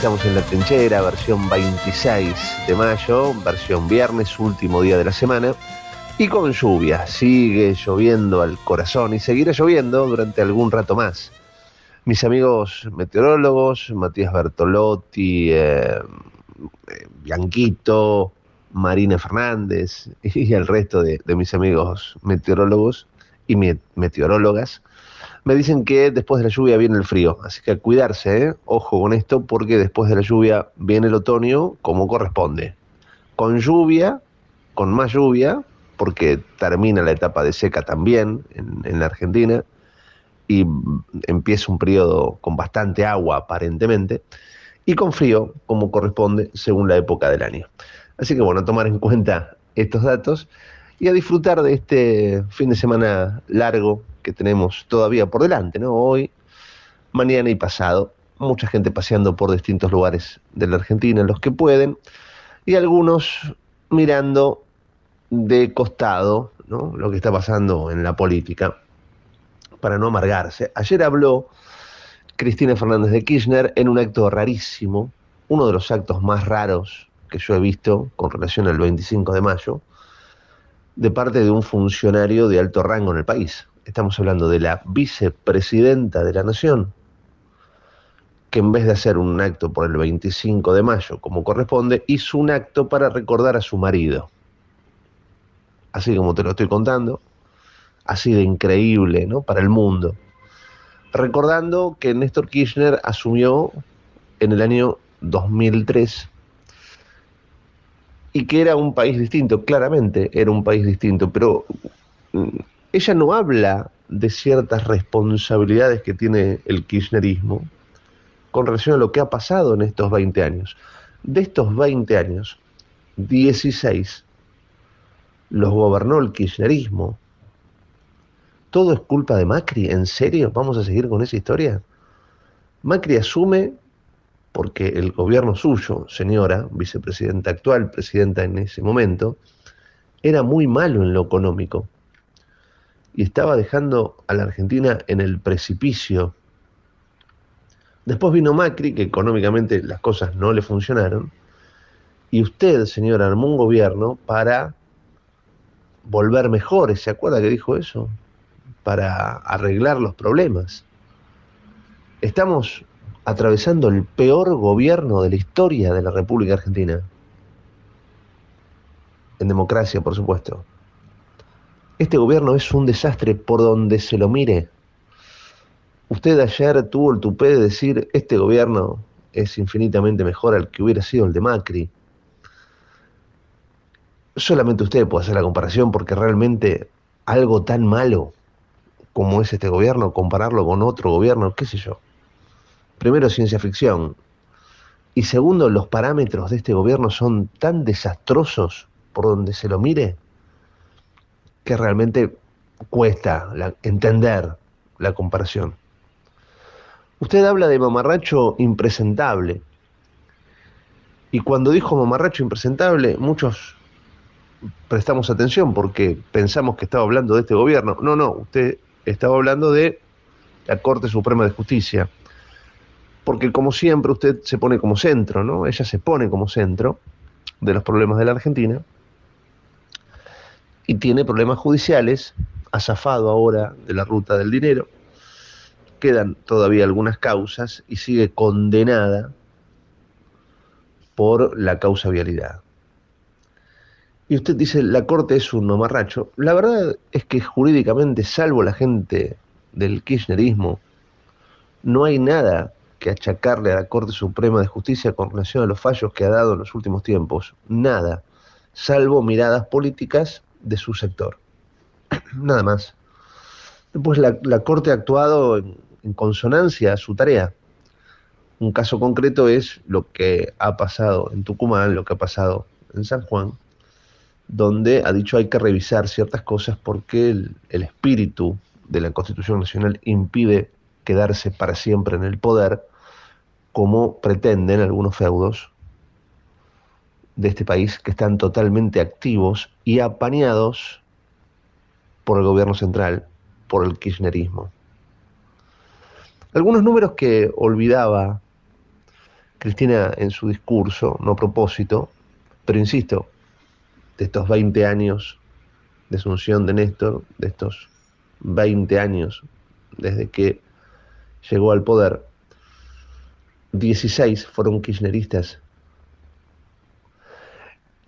Estamos en la trinchera, versión 26 de mayo, versión viernes, último día de la semana. Y con lluvia, sigue lloviendo al corazón y seguirá lloviendo durante algún rato más. Mis amigos meteorólogos, Matías Bertolotti, eh, eh, Bianquito, Marina Fernández y el resto de, de mis amigos meteorólogos y meteorólogas, me dicen que después de la lluvia viene el frío, así que a cuidarse, ¿eh? ojo con esto, porque después de la lluvia viene el otoño como corresponde. Con lluvia, con más lluvia, porque termina la etapa de seca también en, en la Argentina y empieza un periodo con bastante agua aparentemente, y con frío como corresponde según la época del año. Así que bueno, a tomar en cuenta estos datos y a disfrutar de este fin de semana largo que tenemos todavía por delante, ¿no? Hoy, mañana y pasado. Mucha gente paseando por distintos lugares de la Argentina, los que pueden, y algunos mirando de costado ¿no? lo que está pasando en la política, para no amargarse. Ayer habló Cristina Fernández de Kirchner en un acto rarísimo, uno de los actos más raros que yo he visto con relación al 25 de mayo, de parte de un funcionario de alto rango en el país estamos hablando de la vicepresidenta de la Nación, que en vez de hacer un acto por el 25 de mayo, como corresponde, hizo un acto para recordar a su marido. Así como te lo estoy contando, así de increíble, ¿no? Para el mundo. Recordando que Néstor Kirchner asumió en el año 2003 y que era un país distinto, claramente era un país distinto, pero mm, ella no habla de ciertas responsabilidades que tiene el kirchnerismo con relación a lo que ha pasado en estos 20 años. De estos 20 años, 16 los gobernó el kirchnerismo. ¿Todo es culpa de Macri? ¿En serio? ¿Vamos a seguir con esa historia? Macri asume porque el gobierno suyo, señora, vicepresidenta actual, presidenta en ese momento, era muy malo en lo económico y estaba dejando a la Argentina en el precipicio. Después vino Macri, que económicamente las cosas no le funcionaron, y usted, señor, armó un gobierno para volver mejores, ¿se acuerda que dijo eso? Para arreglar los problemas. Estamos atravesando el peor gobierno de la historia de la República Argentina. En democracia, por supuesto. Este gobierno es un desastre por donde se lo mire. Usted ayer tuvo el tupé de decir, este gobierno es infinitamente mejor al que hubiera sido el de Macri. Solamente usted puede hacer la comparación porque realmente algo tan malo como es este gobierno, compararlo con otro gobierno, qué sé yo. Primero, ciencia ficción. Y segundo, los parámetros de este gobierno son tan desastrosos por donde se lo mire que realmente cuesta entender la comparación. Usted habla de mamarracho impresentable. Y cuando dijo mamarracho impresentable, muchos prestamos atención porque pensamos que estaba hablando de este gobierno. No, no, usted estaba hablando de la Corte Suprema de Justicia. Porque como siempre usted se pone como centro, ¿no? Ella se pone como centro de los problemas de la Argentina y tiene problemas judiciales, ha zafado ahora de la ruta del dinero quedan todavía algunas causas y sigue condenada por la causa vialidad. Y usted dice, la Corte es un mamarracho. La verdad es que jurídicamente, salvo la gente del kirchnerismo, no hay nada que achacarle a la Corte Suprema de Justicia con relación a los fallos que ha dado en los últimos tiempos. Nada, salvo miradas políticas de su sector. nada más. Después la, la Corte ha actuado en, consonancia a su tarea. Un caso concreto es lo que ha pasado en Tucumán, lo que ha pasado en San Juan, donde ha dicho hay que revisar ciertas cosas porque el espíritu de la Constitución Nacional impide quedarse para siempre en el poder, como pretenden algunos feudos de este país que están totalmente activos y apañados por el gobierno central, por el kirchnerismo. Algunos números que olvidaba Cristina en su discurso, no propósito, pero insisto, de estos 20 años de asunción de Néstor, de estos 20 años desde que llegó al poder, 16 fueron kirchneristas.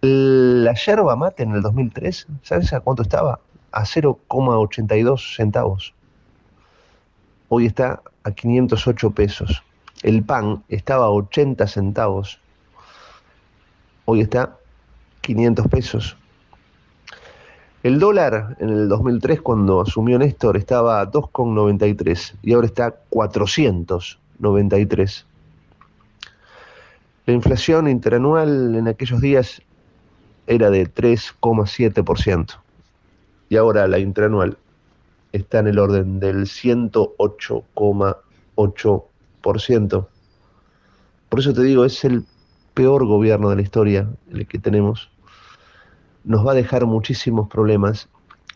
La yerba mate en el 2003, ¿sabes a cuánto estaba? A 0,82 centavos. Hoy está a 508 pesos. El pan estaba a 80 centavos. Hoy está 500 pesos. El dólar en el 2003 cuando asumió Néstor estaba a 2,93 y ahora está a 493. La inflación interanual en aquellos días era de 3,7% y ahora la interanual está en el orden del 108,8%. Por eso te digo, es el peor gobierno de la historia el que tenemos. Nos va a dejar muchísimos problemas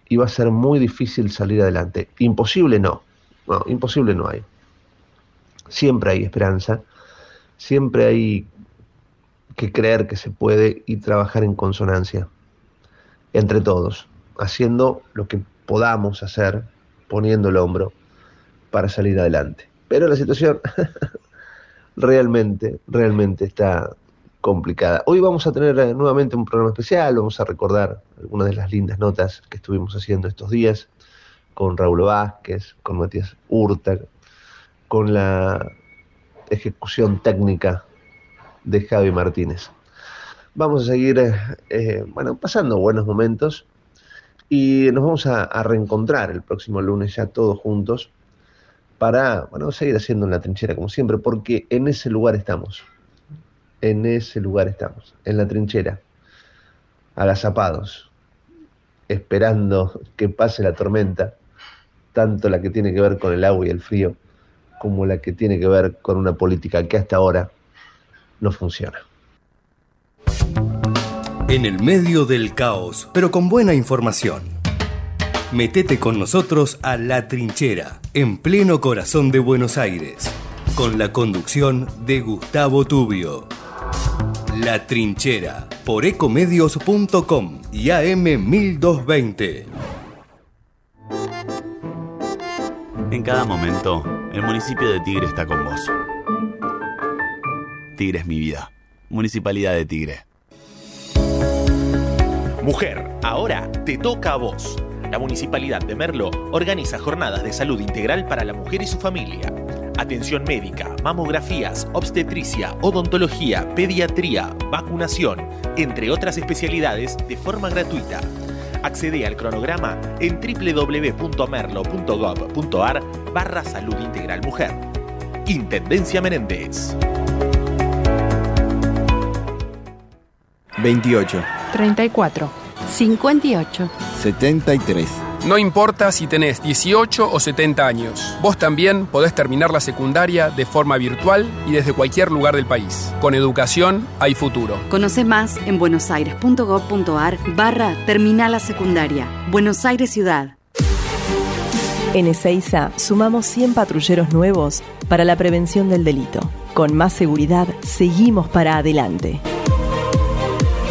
y va a ser muy difícil salir adelante. Imposible no, no, imposible no hay. Siempre hay esperanza, siempre hay que creer que se puede y trabajar en consonancia entre todos, haciendo lo que podamos hacer poniendo el hombro para salir adelante. Pero la situación realmente, realmente está complicada. Hoy vamos a tener eh, nuevamente un programa especial, vamos a recordar algunas de las lindas notas que estuvimos haciendo estos días con Raúl Vázquez, con Matías Urta, con la ejecución técnica de Javi Martínez. Vamos a seguir, eh, eh, bueno, pasando buenos momentos y nos vamos a, reencontrar el próximo lunes ya todos juntos para bueno, seguir haciendo en la trinchera como siempre, porque en ese lugar estamos. En ese lugar estamos, en la trinchera, agazapados, esperando que pase la tormenta, tanto la que tiene que ver con el agua y el frío, como la que tiene que ver con una política que hasta ahora no funciona en el medio del caos, pero con buena información. Metete con nosotros a La Trinchera, en pleno corazón de Buenos Aires, con la conducción de Gustavo Tubio. La Trinchera, por ecomedios.com y AM1220. En cada momento, el municipio de Tigre está con vos. Tigre es mi vida. Municipalidad de Tigre. Mujer, ahora te toca a vos. La Municipalidad de Merlo organiza jornadas de salud integral para la mujer y su familia. Atención médica, mamografías, obstetricia, odontología, pediatría, vacunación, entre otras especialidades de forma gratuita. Accede al cronograma en www.merlo.gov.ar barra salud integral mujer. Intendencia Menéndez. 28, 34, 58. 73. No importa si tenés 18 o 70 años, vos también podés terminar la secundaria de forma virtual y desde cualquier lugar del país. Con educación hay futuro. Conoce más en buenosaires.gov.ar barra Terminal la Secundaria. Buenos Aires Ciudad. En Ezeiza sumamos 100 patrulleros nuevos para la prevención del delito. Con más seguridad, seguimos para adelante.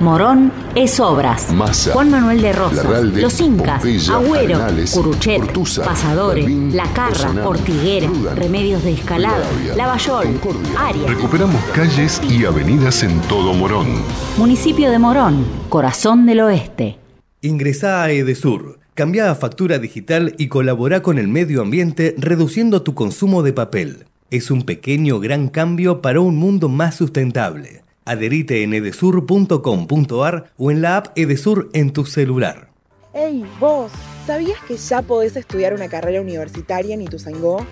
Morón es Obras. Massa, Juan Manuel de Rosas. Larralde, Los Incas. Pompeya, Agüero. Arenales, Curuchet. Ortuza, Pasadores. La Carra. Ortiguera. Rudan, Remedios de Escalada. Lavallol. Arias. Recuperamos calles y avenidas en todo Morón. Municipio de Morón. Corazón del Oeste. Ingresá a Edesur, cambia a factura digital y colabora con el medio ambiente reduciendo tu consumo de papel. Es un pequeño gran cambio para un mundo más sustentable. Adherite en edesur.com.ar o en la app Edesur en tu celular. Hey, vos, ¿sabías que ya podés estudiar una carrera universitaria en Ituzaingó?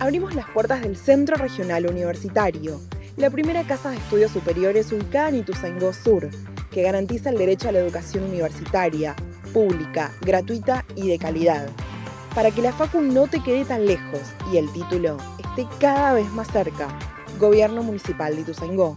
Abrimos las puertas del Centro Regional Universitario, la primera casa de estudios superiores ubicada en Ituzaingó Sur, que garantiza el derecho a la educación universitaria, pública, gratuita y de calidad. Para que la Facu no te quede tan lejos y el título esté cada vez más cerca. Gobierno Municipal de Ituzaingó.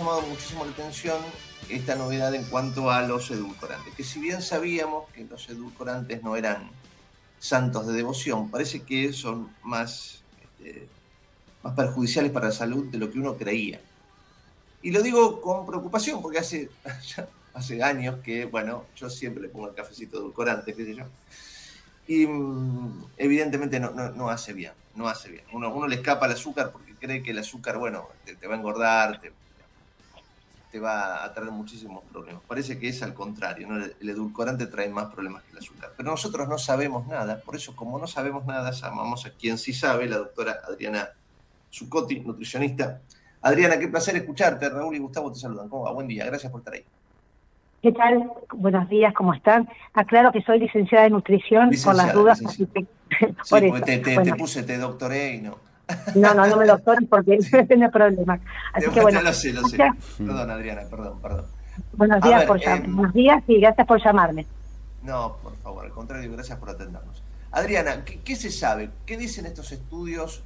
Llamado muchísimo la atención esta novedad en cuanto a los edulcorantes, que si bien sabíamos que los edulcorantes no eran santos de devoción, parece que son más, este, más perjudiciales para la salud de lo que uno creía. Y lo digo con preocupación, porque hace, hace años que, bueno, yo siempre le pongo el cafecito edulcorante, qué sé yo. Y mm, evidentemente no, no, hace bien, no hace bien. Uno, uno le escapa el azúcar porque cree que el azúcar, bueno, te, va a engordar, te, te va a traer muchísimos problemas. Parece que es al contrario, el edulcorante trae más problemas que el azúcar. Pero nosotros no sabemos nada, por eso como no sabemos nada, llamamos a quien sí sabe, la doctora Adriana Zucotti, nutricionista. Adriana, qué placer escucharte. Raúl y Gustavo te saludan. ¿Cómo va? Buen día, gracias por estar ahí. ¿Qué tal? Buenos días, ¿cómo están? Aclaro que soy licenciada de nutrición, por las dudas. sí, porque te, te, puse, te doctoré y no. No, no, no me doctores porque no tiene problema. Así que bueno. Lo sé, lo sé. Perdón, Adriana, perdón, perdón. Buenos días, por em, buenos días y gracias por llamarme. No, por favor, al contrario, gracias por atendernos. Adriana, ¿qué, se sabe? ¿Qué dicen estos estudios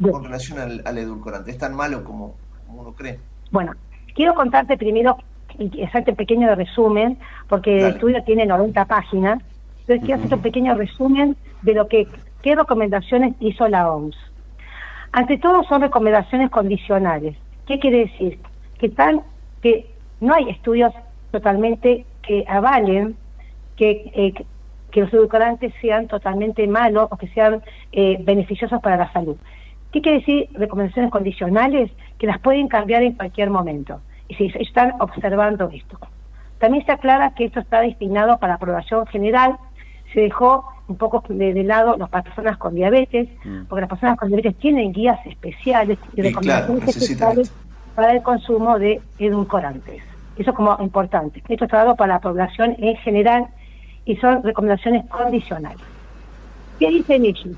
con relación al, edulcorante? ¿Es tan malo como, uno cree? Bueno, quiero contarte primero, y hacerte un pequeño resumen, porque el estudio tiene 90 páginas. Entonces, quiero hacer un pequeño resumen de lo que, qué recomendaciones hizo la OMS. Ante todo son recomendaciones condicionales. ¿Qué quiere decir? Que tal que no hay estudios totalmente que avalen que, eh, que los edulcorantes sean totalmente malos o que sean eh, beneficiosos para la salud. ¿Qué quiere decir recomendaciones condicionales? Que las pueden cambiar en cualquier momento. Y si están observando esto. También se aclara que esto está destinado para aprobación general. Se dejó un poco de, lado las personas con diabetes, mm. porque las personas con diabetes tienen guías especiales y recomendaciones especiales para el consumo de edulcorantes. Eso es como importante. Esto está dado para la población en general y son recomendaciones condicionales. ¿Qué dicen ellos?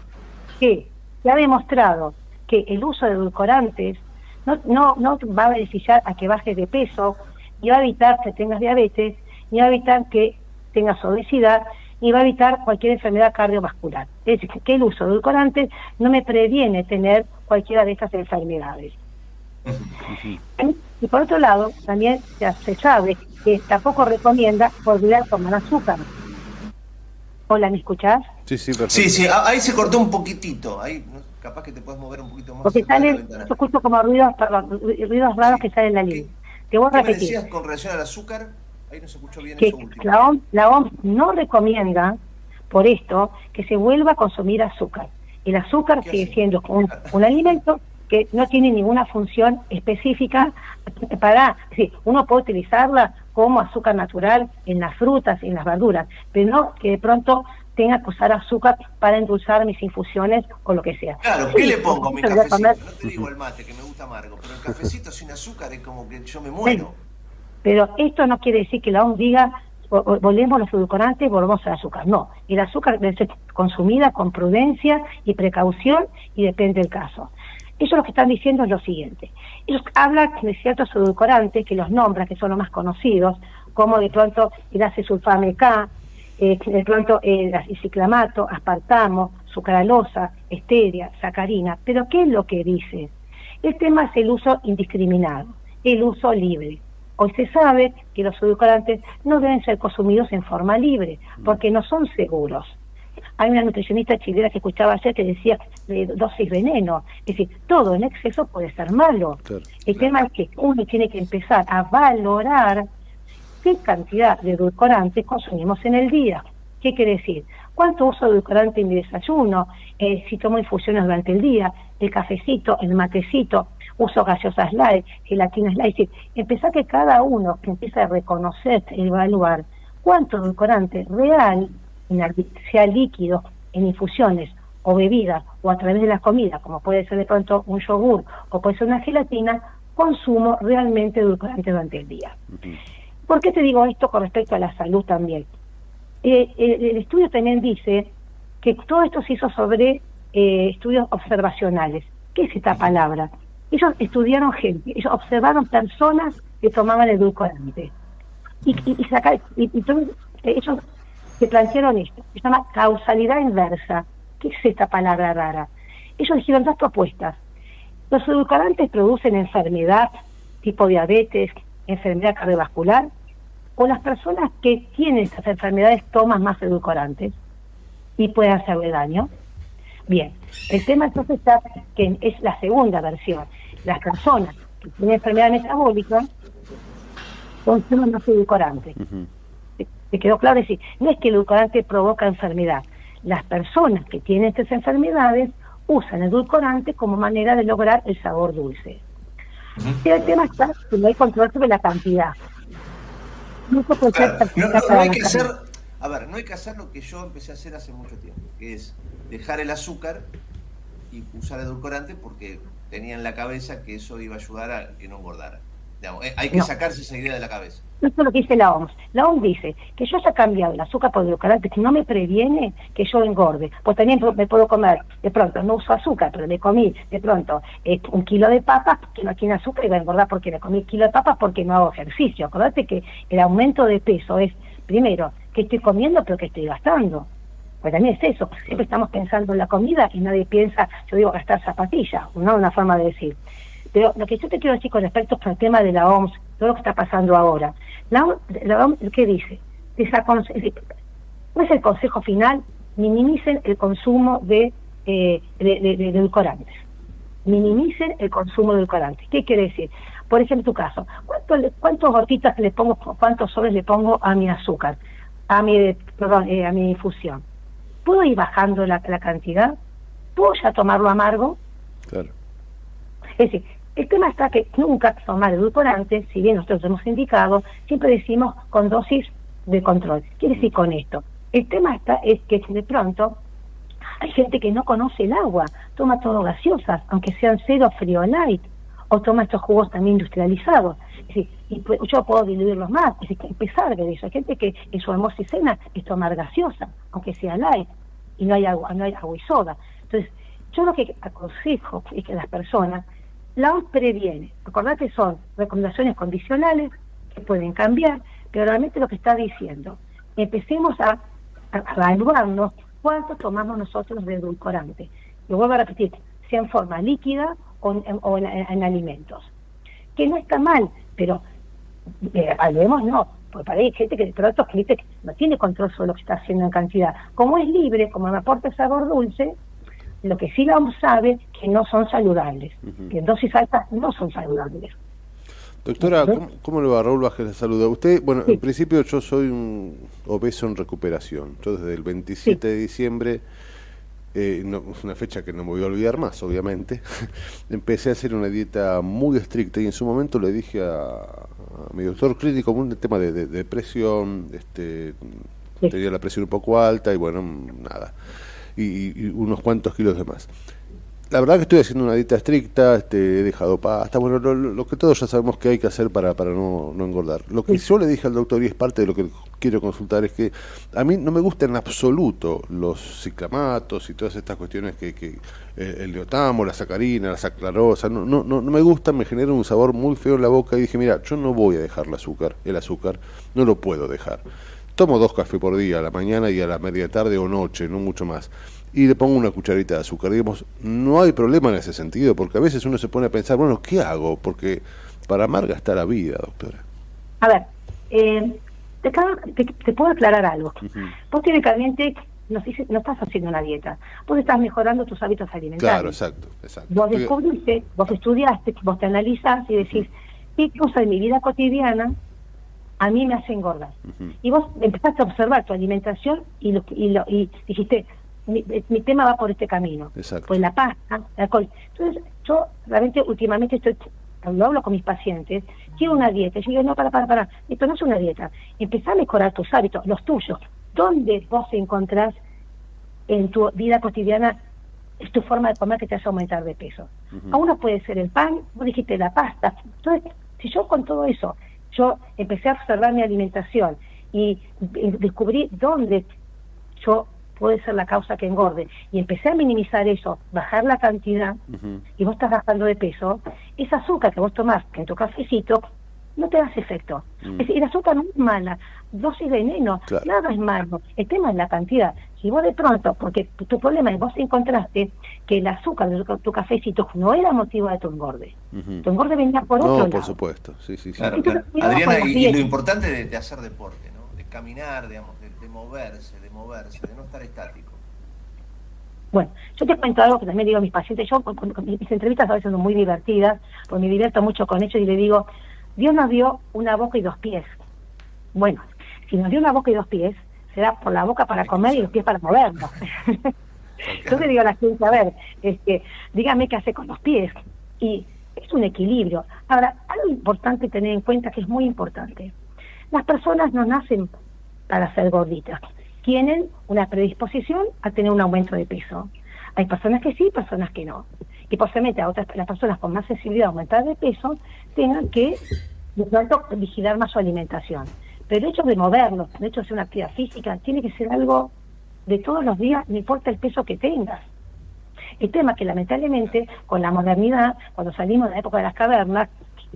Que se ha demostrado que el uso de edulcorantes no, no, no va a beneficiar a que bajes de peso, ni va a evitar que tengas diabetes, ni va a evitar que tengas obesidad, y va a evitar cualquier enfermedad cardiovascular. Es decir, que el uso de edulcorantes no me previene tener cualquiera de estas enfermedades. Y por otro lado, también ya se sabe que tampoco recomienda volver a tomar azúcar. Hola, ¿me escuchás? Sí, sí, perfecto. Sí, sí, ahí se cortó un poquitito. Ahí capaz que te puedes mover un poquito más. Porque sale, yo escucho como ruidos, perdón, ruidos raros que salen en la línea. ¿Qué, ¿Qué me decías con relación al azúcar? Ahí no se escuchó bien que La OMS, la OMS no recomienda, por esto, que se vuelva a consumir azúcar. El azúcar sigue siendo un, un alimento que no tiene ninguna función específica para, uno puede utilizarla como azúcar natural en las frutas, en las verduras, pero no que de pronto tenga que usar azúcar para endulzar mis infusiones o lo que sea. Claro, ¿qué le pongo mi cafecito? No te digo el mate, que me gusta amargo, pero el cafecito sin azúcar es como que yo me muero. Pero esto no quiere decir que la OMS diga volvemos los edulcorantes, volvemos al azúcar. No, el azúcar debe ser consumida con prudencia y precaución y depende del caso. Ellos lo que están diciendo es lo siguiente. Ellos hablan de ciertos edulcorantes que los nombran, que son los más conocidos, como de pronto el acesulfame K, eh, de pronto el ciclamato, aspartamo, sucralosa, esteria, sacarina. Pero ¿qué es lo que dice? El tema es el uso indiscriminado, el uso libre. Hoy se sabe que los edulcorantes no deben ser consumidos en forma libre, porque no son seguros. Hay una nutricionista chilena que escuchaba ayer que decía de dosis veneno. Es decir, todo en exceso puede ser malo. El tema es que uno tiene que empezar a valorar qué cantidad de edulcorantes consumimos en el día. ¿Qué quiere decir? ¿Cuánto uso de edulcorante en mi desayuno? Eh, si tomo infusiones durante el día, el cafecito, el matecito, uso gaseosas light, gelatinas light. Es empezar que cada uno que empiece a reconocer y evaluar cuánto edulcorante real sea líquido en infusiones o bebidas o a través de la comida, como puede ser de pronto un yogur o puede ser una gelatina, consumo realmente edulcorante durante el día. ¿Por qué te digo esto con respecto a la salud también? Eh, el, estudio también dice que todo esto se hizo sobre eh, estudios observacionales. ¿Qué es esta palabra? Ellos estudiaron gente, ellos observaron personas que tomaban edulcorante. Y, y, y, y entonces ellos se plantearon esto, se llama causalidad inversa. ¿Qué es esta palabra rara? ellos dijeron dos propuestas. Los edulcorantes producen enfermedad tipo diabetes, enfermedad cardiovascular, o las personas que tienen estas enfermedades toman más edulcorantes y pueden hacerle daño. Bien, el tema entonces está que es la segunda versión. Las personas que tienen enfermedad metabólica consumen más edulcorantes. ¿Te quedó claro? Es decir, no es que el edulcorante provoca enfermedad. Las personas que tienen estas enfermedades usan edulcorante como manera de lograr el sabor dulce. Y el tema está que no hay control sobre la cantidad. No, hay que hacer, a ver, no hay que hacer lo que yo empecé a hacer hace mucho tiempo, que es dejar el azúcar y usar edulcorante porque tenía en la cabeza que eso iba a ayudar a que no engordara. Eh, hay que sacarse esa idea de la cabeza. Eso es lo que dice la OMS. La OMS dice que yo haya cambiado el azúcar por edulcorante que no me previene que yo engorde. Pues también me puedo comer, de pronto, no uso azúcar, pero me comí de pronto eh, un kilo de papas que no tiene azúcar y voy a engordar porque me comí un kilo de papas porque no hago ejercicio. Acordate que el aumento de peso es, primero, que estoy comiendo pero que estoy gastando. Pues también es eso. Siempre estamos pensando en la comida y nadie piensa, yo digo, gastar zapatillas, no una forma de decir. Pero lo que yo te quiero decir con respecto al tema de la OMS, todo lo que está pasando ahora, la, OMS, ¿qué dice? ¿Cuál es el consejo final? Minimicen el consumo de, eh, de, edulcorantes. Minimicen el consumo de edulcorantes. ¿Qué quiere decir? Por ejemplo, en tu caso, ¿cuántos, cuántos gotitas le pongo, cuántos sobres le pongo a mi azúcar, a mi, perdón, eh, a mi infusión? ¿Puedo ir bajando la, la cantidad? ¿Puedo ya tomarlo amargo? Claro. Es decir, el tema está que nunca tomar edulcorantes, si bien nosotros hemos indicado, siempre decimos con dosis de control. Quiere decir con esto. El tema está es que de pronto hay gente que no conoce el agua, toma todo gaseosas, aunque sean cero frío light, o toma estos jugos también industrializados. Es y pues, yo puedo diluirlos más, es decir, empezar de eso. Hay gente que en su y cena es tomar gaseosa, aunque sea light, y no hay agua, no hay agua y soda. Entonces, yo lo que aconsejo es que las personas la OMS previene. Acordate, son recomendaciones condicionales que pueden cambiar, pero realmente lo que está diciendo, empecemos a, evaluarnos cuánto tomamos nosotros de edulcorante. Lo vuelvo a repetir, sea en forma líquida o en, alimentos. Que no está mal, pero eh, no, porque para hay gente que de pronto no tiene control sobre lo que está haciendo en cantidad. Como es libre, como me aporta sabor dulce, lo que sí vamos sabe que no son saludables, que en dosis altas no son saludables. Doctora, ¿cómo, le va? Raúl Vázquez le saluda. Usted, bueno, en principio yo soy un obeso en recuperación. Yo desde el 27 de diciembre, eh, es una fecha que no me voy a olvidar más, obviamente, empecé a hacer una dieta muy estricta y en su momento le dije a, mi doctor clínico un tema de, depresión, este, tenía la presión un poco alta y bueno, nada. Y, unos cuantos kilos de más. La verdad que estoy haciendo una dieta estricta, este, he dejado pasta, bueno, lo, que todos ya sabemos que hay que hacer para, para no, no engordar. Lo que yo le dije al doctor, y es parte de lo que quiero consultar, es que a mí no me gustan en absoluto los ciclamatos y todas estas cuestiones que, que eh, el neotamo, la sacarina, la saclarosa, no, no, no, no me gustan, me generan un sabor muy feo en la boca y dije, mira, yo no voy a dejar el azúcar, el azúcar, no lo puedo dejar tomo dos cafés por día, a la mañana y a la media tarde o noche, no mucho más. Y le pongo una cucharita de azúcar. Digamos, no hay problema en ese sentido, porque a veces uno se pone a pensar, bueno, ¿qué hago? Porque para amarga está la vida, doctora. A ver, eh, te, puedo aclarar algo. Vos técnicamente no, no estás haciendo una dieta, vos estás mejorando tus hábitos alimentarios. Claro, exacto. exacto. Vos descubriste, vos estudiaste, vos te analizás y decís, ¿qué cosa de mi vida cotidiana a mí me hace engordar. Y vos empezaste a observar tu alimentación y, lo, y, lo, y dijiste, mi, tema va por este camino. Pues la pasta, el alcohol. Entonces, yo realmente últimamente estoy, cuando hablo con mis pacientes, quiero una dieta. Yo digo, no, para, para, para, esto no es una dieta. Empezá a mejorar tus hábitos, los tuyos. ¿Dónde vos encontrás en tu vida cotidiana es tu forma de comer que te hace aumentar de peso? A uno puede ser el pan, vos dijiste la pasta. Entonces, si yo con todo eso yo empecé a observar mi alimentación y descubrí dónde yo puede ser la causa que engorde y empecé a minimizar eso, bajar la cantidad y vos estás bajando de peso, esa azúcar que vos tomás en tu cafecito no te hace efecto. Mm. Es decir, el azúcar no es mala, dosis de veneno, nada es malo. El tema es la cantidad. Si vos de pronto, porque tu problema es vos encontraste que el azúcar de tu cafecito no era motivo de tu engorde. Tu engorde venía por otro no, por supuesto, sí, sí. sí. Adriana, y, lo importante de, hacer deporte, ¿no? De caminar, digamos, de, moverse, de moverse, de no estar estático. Bueno, yo te cuento algo que también digo a mis pacientes. Yo, mis entrevistas a veces son muy divertidas, porque me divierto mucho con ellos y le digo, Dios nos dio una boca y dos pies. Bueno, si nos dio una boca y dos pies, será por la boca para comer y los pies para movernos. Yo le digo a la gente, a ver, este, dígame qué hace con los pies. Y es un equilibrio. Ahora, algo importante tener en cuenta que es muy importante. Las personas no nacen para ser gorditas. Tienen una predisposición a tener un aumento de peso. Hay personas que sí, personas que no. Y posiblemente a otras las personas con más sensibilidad a aumentar de peso tengan que de pronto vigilar más su alimentación. Pero el hecho de movernos, el hecho de hacer una actividad física, tiene que ser algo de todos los días, no importa el peso que tengas. El tema que lamentablemente con la modernidad, cuando salimos de la época de las cavernas,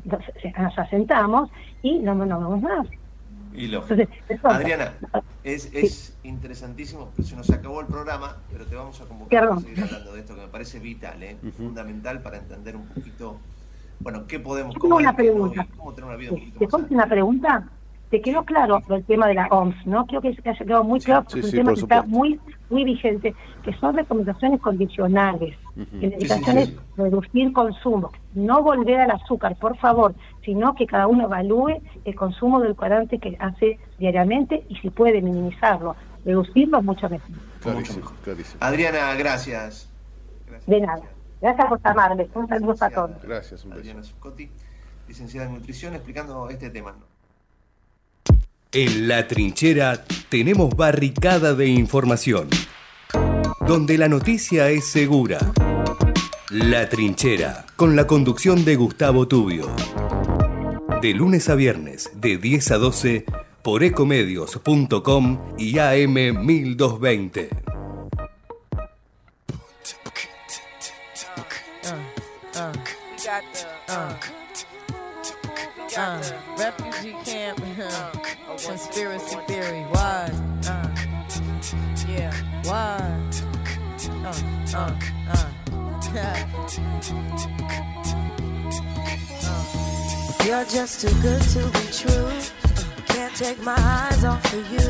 nos, asentamos y no nos vemos más. Y lo... Adriana, es, es interesantísimo, se nos acabó el programa, pero te vamos a convocar a seguir hablando de esto que me parece vital, ¿eh? fundamental para entender un poquito, bueno, qué podemos comer, una pregunta. cómo tener una vida un poquito ¿Te una pregunta? te quedó claro el tema de la OMS, ¿no? Creo que se ha quedado muy claro, es un tema que está muy muy vigente, que son recomendaciones condicionales, que la indicación es reducir consumo, no volver al azúcar, por favor, sino que cada uno evalúe el consumo del cuadrante que hace diariamente y si puede minimizarlo, reducirlo es mucho mejor. Adriana, gracias. De nada. Gracias por llamarme. Un saludo a todos. Gracias. Un Adriana licenciada en nutrición, explicando este tema. En la trinchera tenemos barricada de información, donde la noticia es segura. La trinchera, con la conducción de Gustavo Tubio. De lunes a viernes, de 10 a 12, por ecomedios.com y AM 1220. refugee camp. Conspiracy theory. Uh. Why? Uh, uh, uh. You're just too good to be true. Can't take my eyes off of you.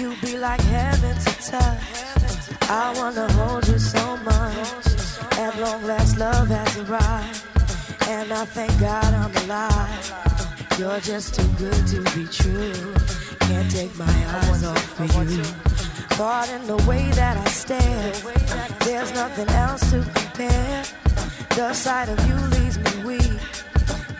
You be like heaven to touch. I wanna hold you so much. At long last, love has arrived. And I thank God I'm alive. You're just too good to be true. Can't take my eyes off of you. Caught in the way that I stare. There's nothing else to compare. The sight of you leaves me weak.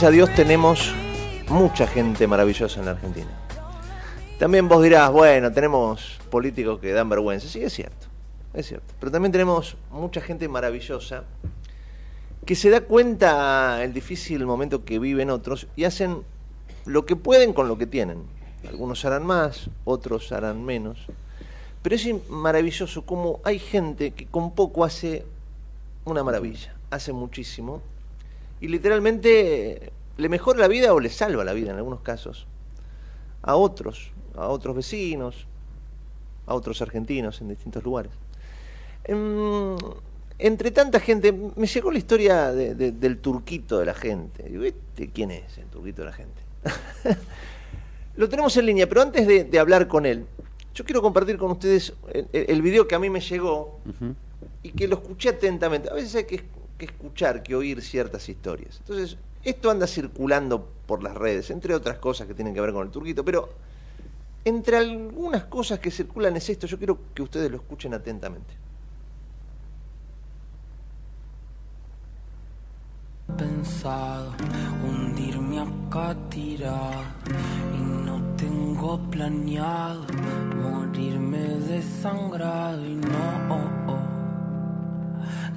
Gracias a Dios tenemos mucha gente maravillosa en la Argentina. También vos dirás, bueno, tenemos políticos que dan vergüenza. Sí, es cierto, es cierto. Pero también tenemos mucha gente maravillosa que se da cuenta el difícil momento que viven otros y hacen lo que pueden con lo que tienen. Algunos harán más, otros harán menos. Pero es maravilloso cómo hay gente que con poco hace una maravilla, hace muchísimo y literalmente le mejora la vida o le salva la vida en algunos casos a otros, a otros vecinos, a otros argentinos en distintos lugares. Em, entre tanta gente, me llegó la historia del turquito de la gente. ¿Este quién es el turquito de la gente? Lo tenemos en línea, pero antes de, hablar con él, yo quiero compartir con ustedes el, video que a mí me llegó y que lo escuché atentamente. A veces hay que que escuchar que oír ciertas historias. Entonces, esto anda circulando por las redes, entre otras cosas que tienen que ver con el turquito, pero entre algunas cosas que circulan es esto, yo quiero que ustedes lo escuchen atentamente. Pensado hundirme acá tirado y no tengo planeado morirme desangrado y no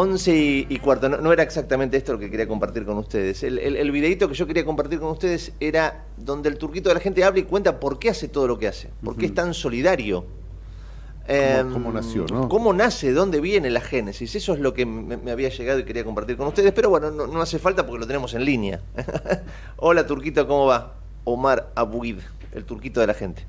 11 y, cuarto, no, era exactamente esto lo que quería compartir con ustedes. El, el, videito que yo quería compartir con ustedes era donde el turquito de la gente habla y cuenta por qué hace todo lo que hace, por qué es tan solidario. ¿Cómo, em, nació, no? ¿Cómo nace? ¿Dónde viene la génesis? Eso es lo que me, había llegado y quería compartir con ustedes, pero bueno, no, hace falta porque lo tenemos en línea. hola turquito, ¿cómo va? Omar Abuid, el turquito de la gente.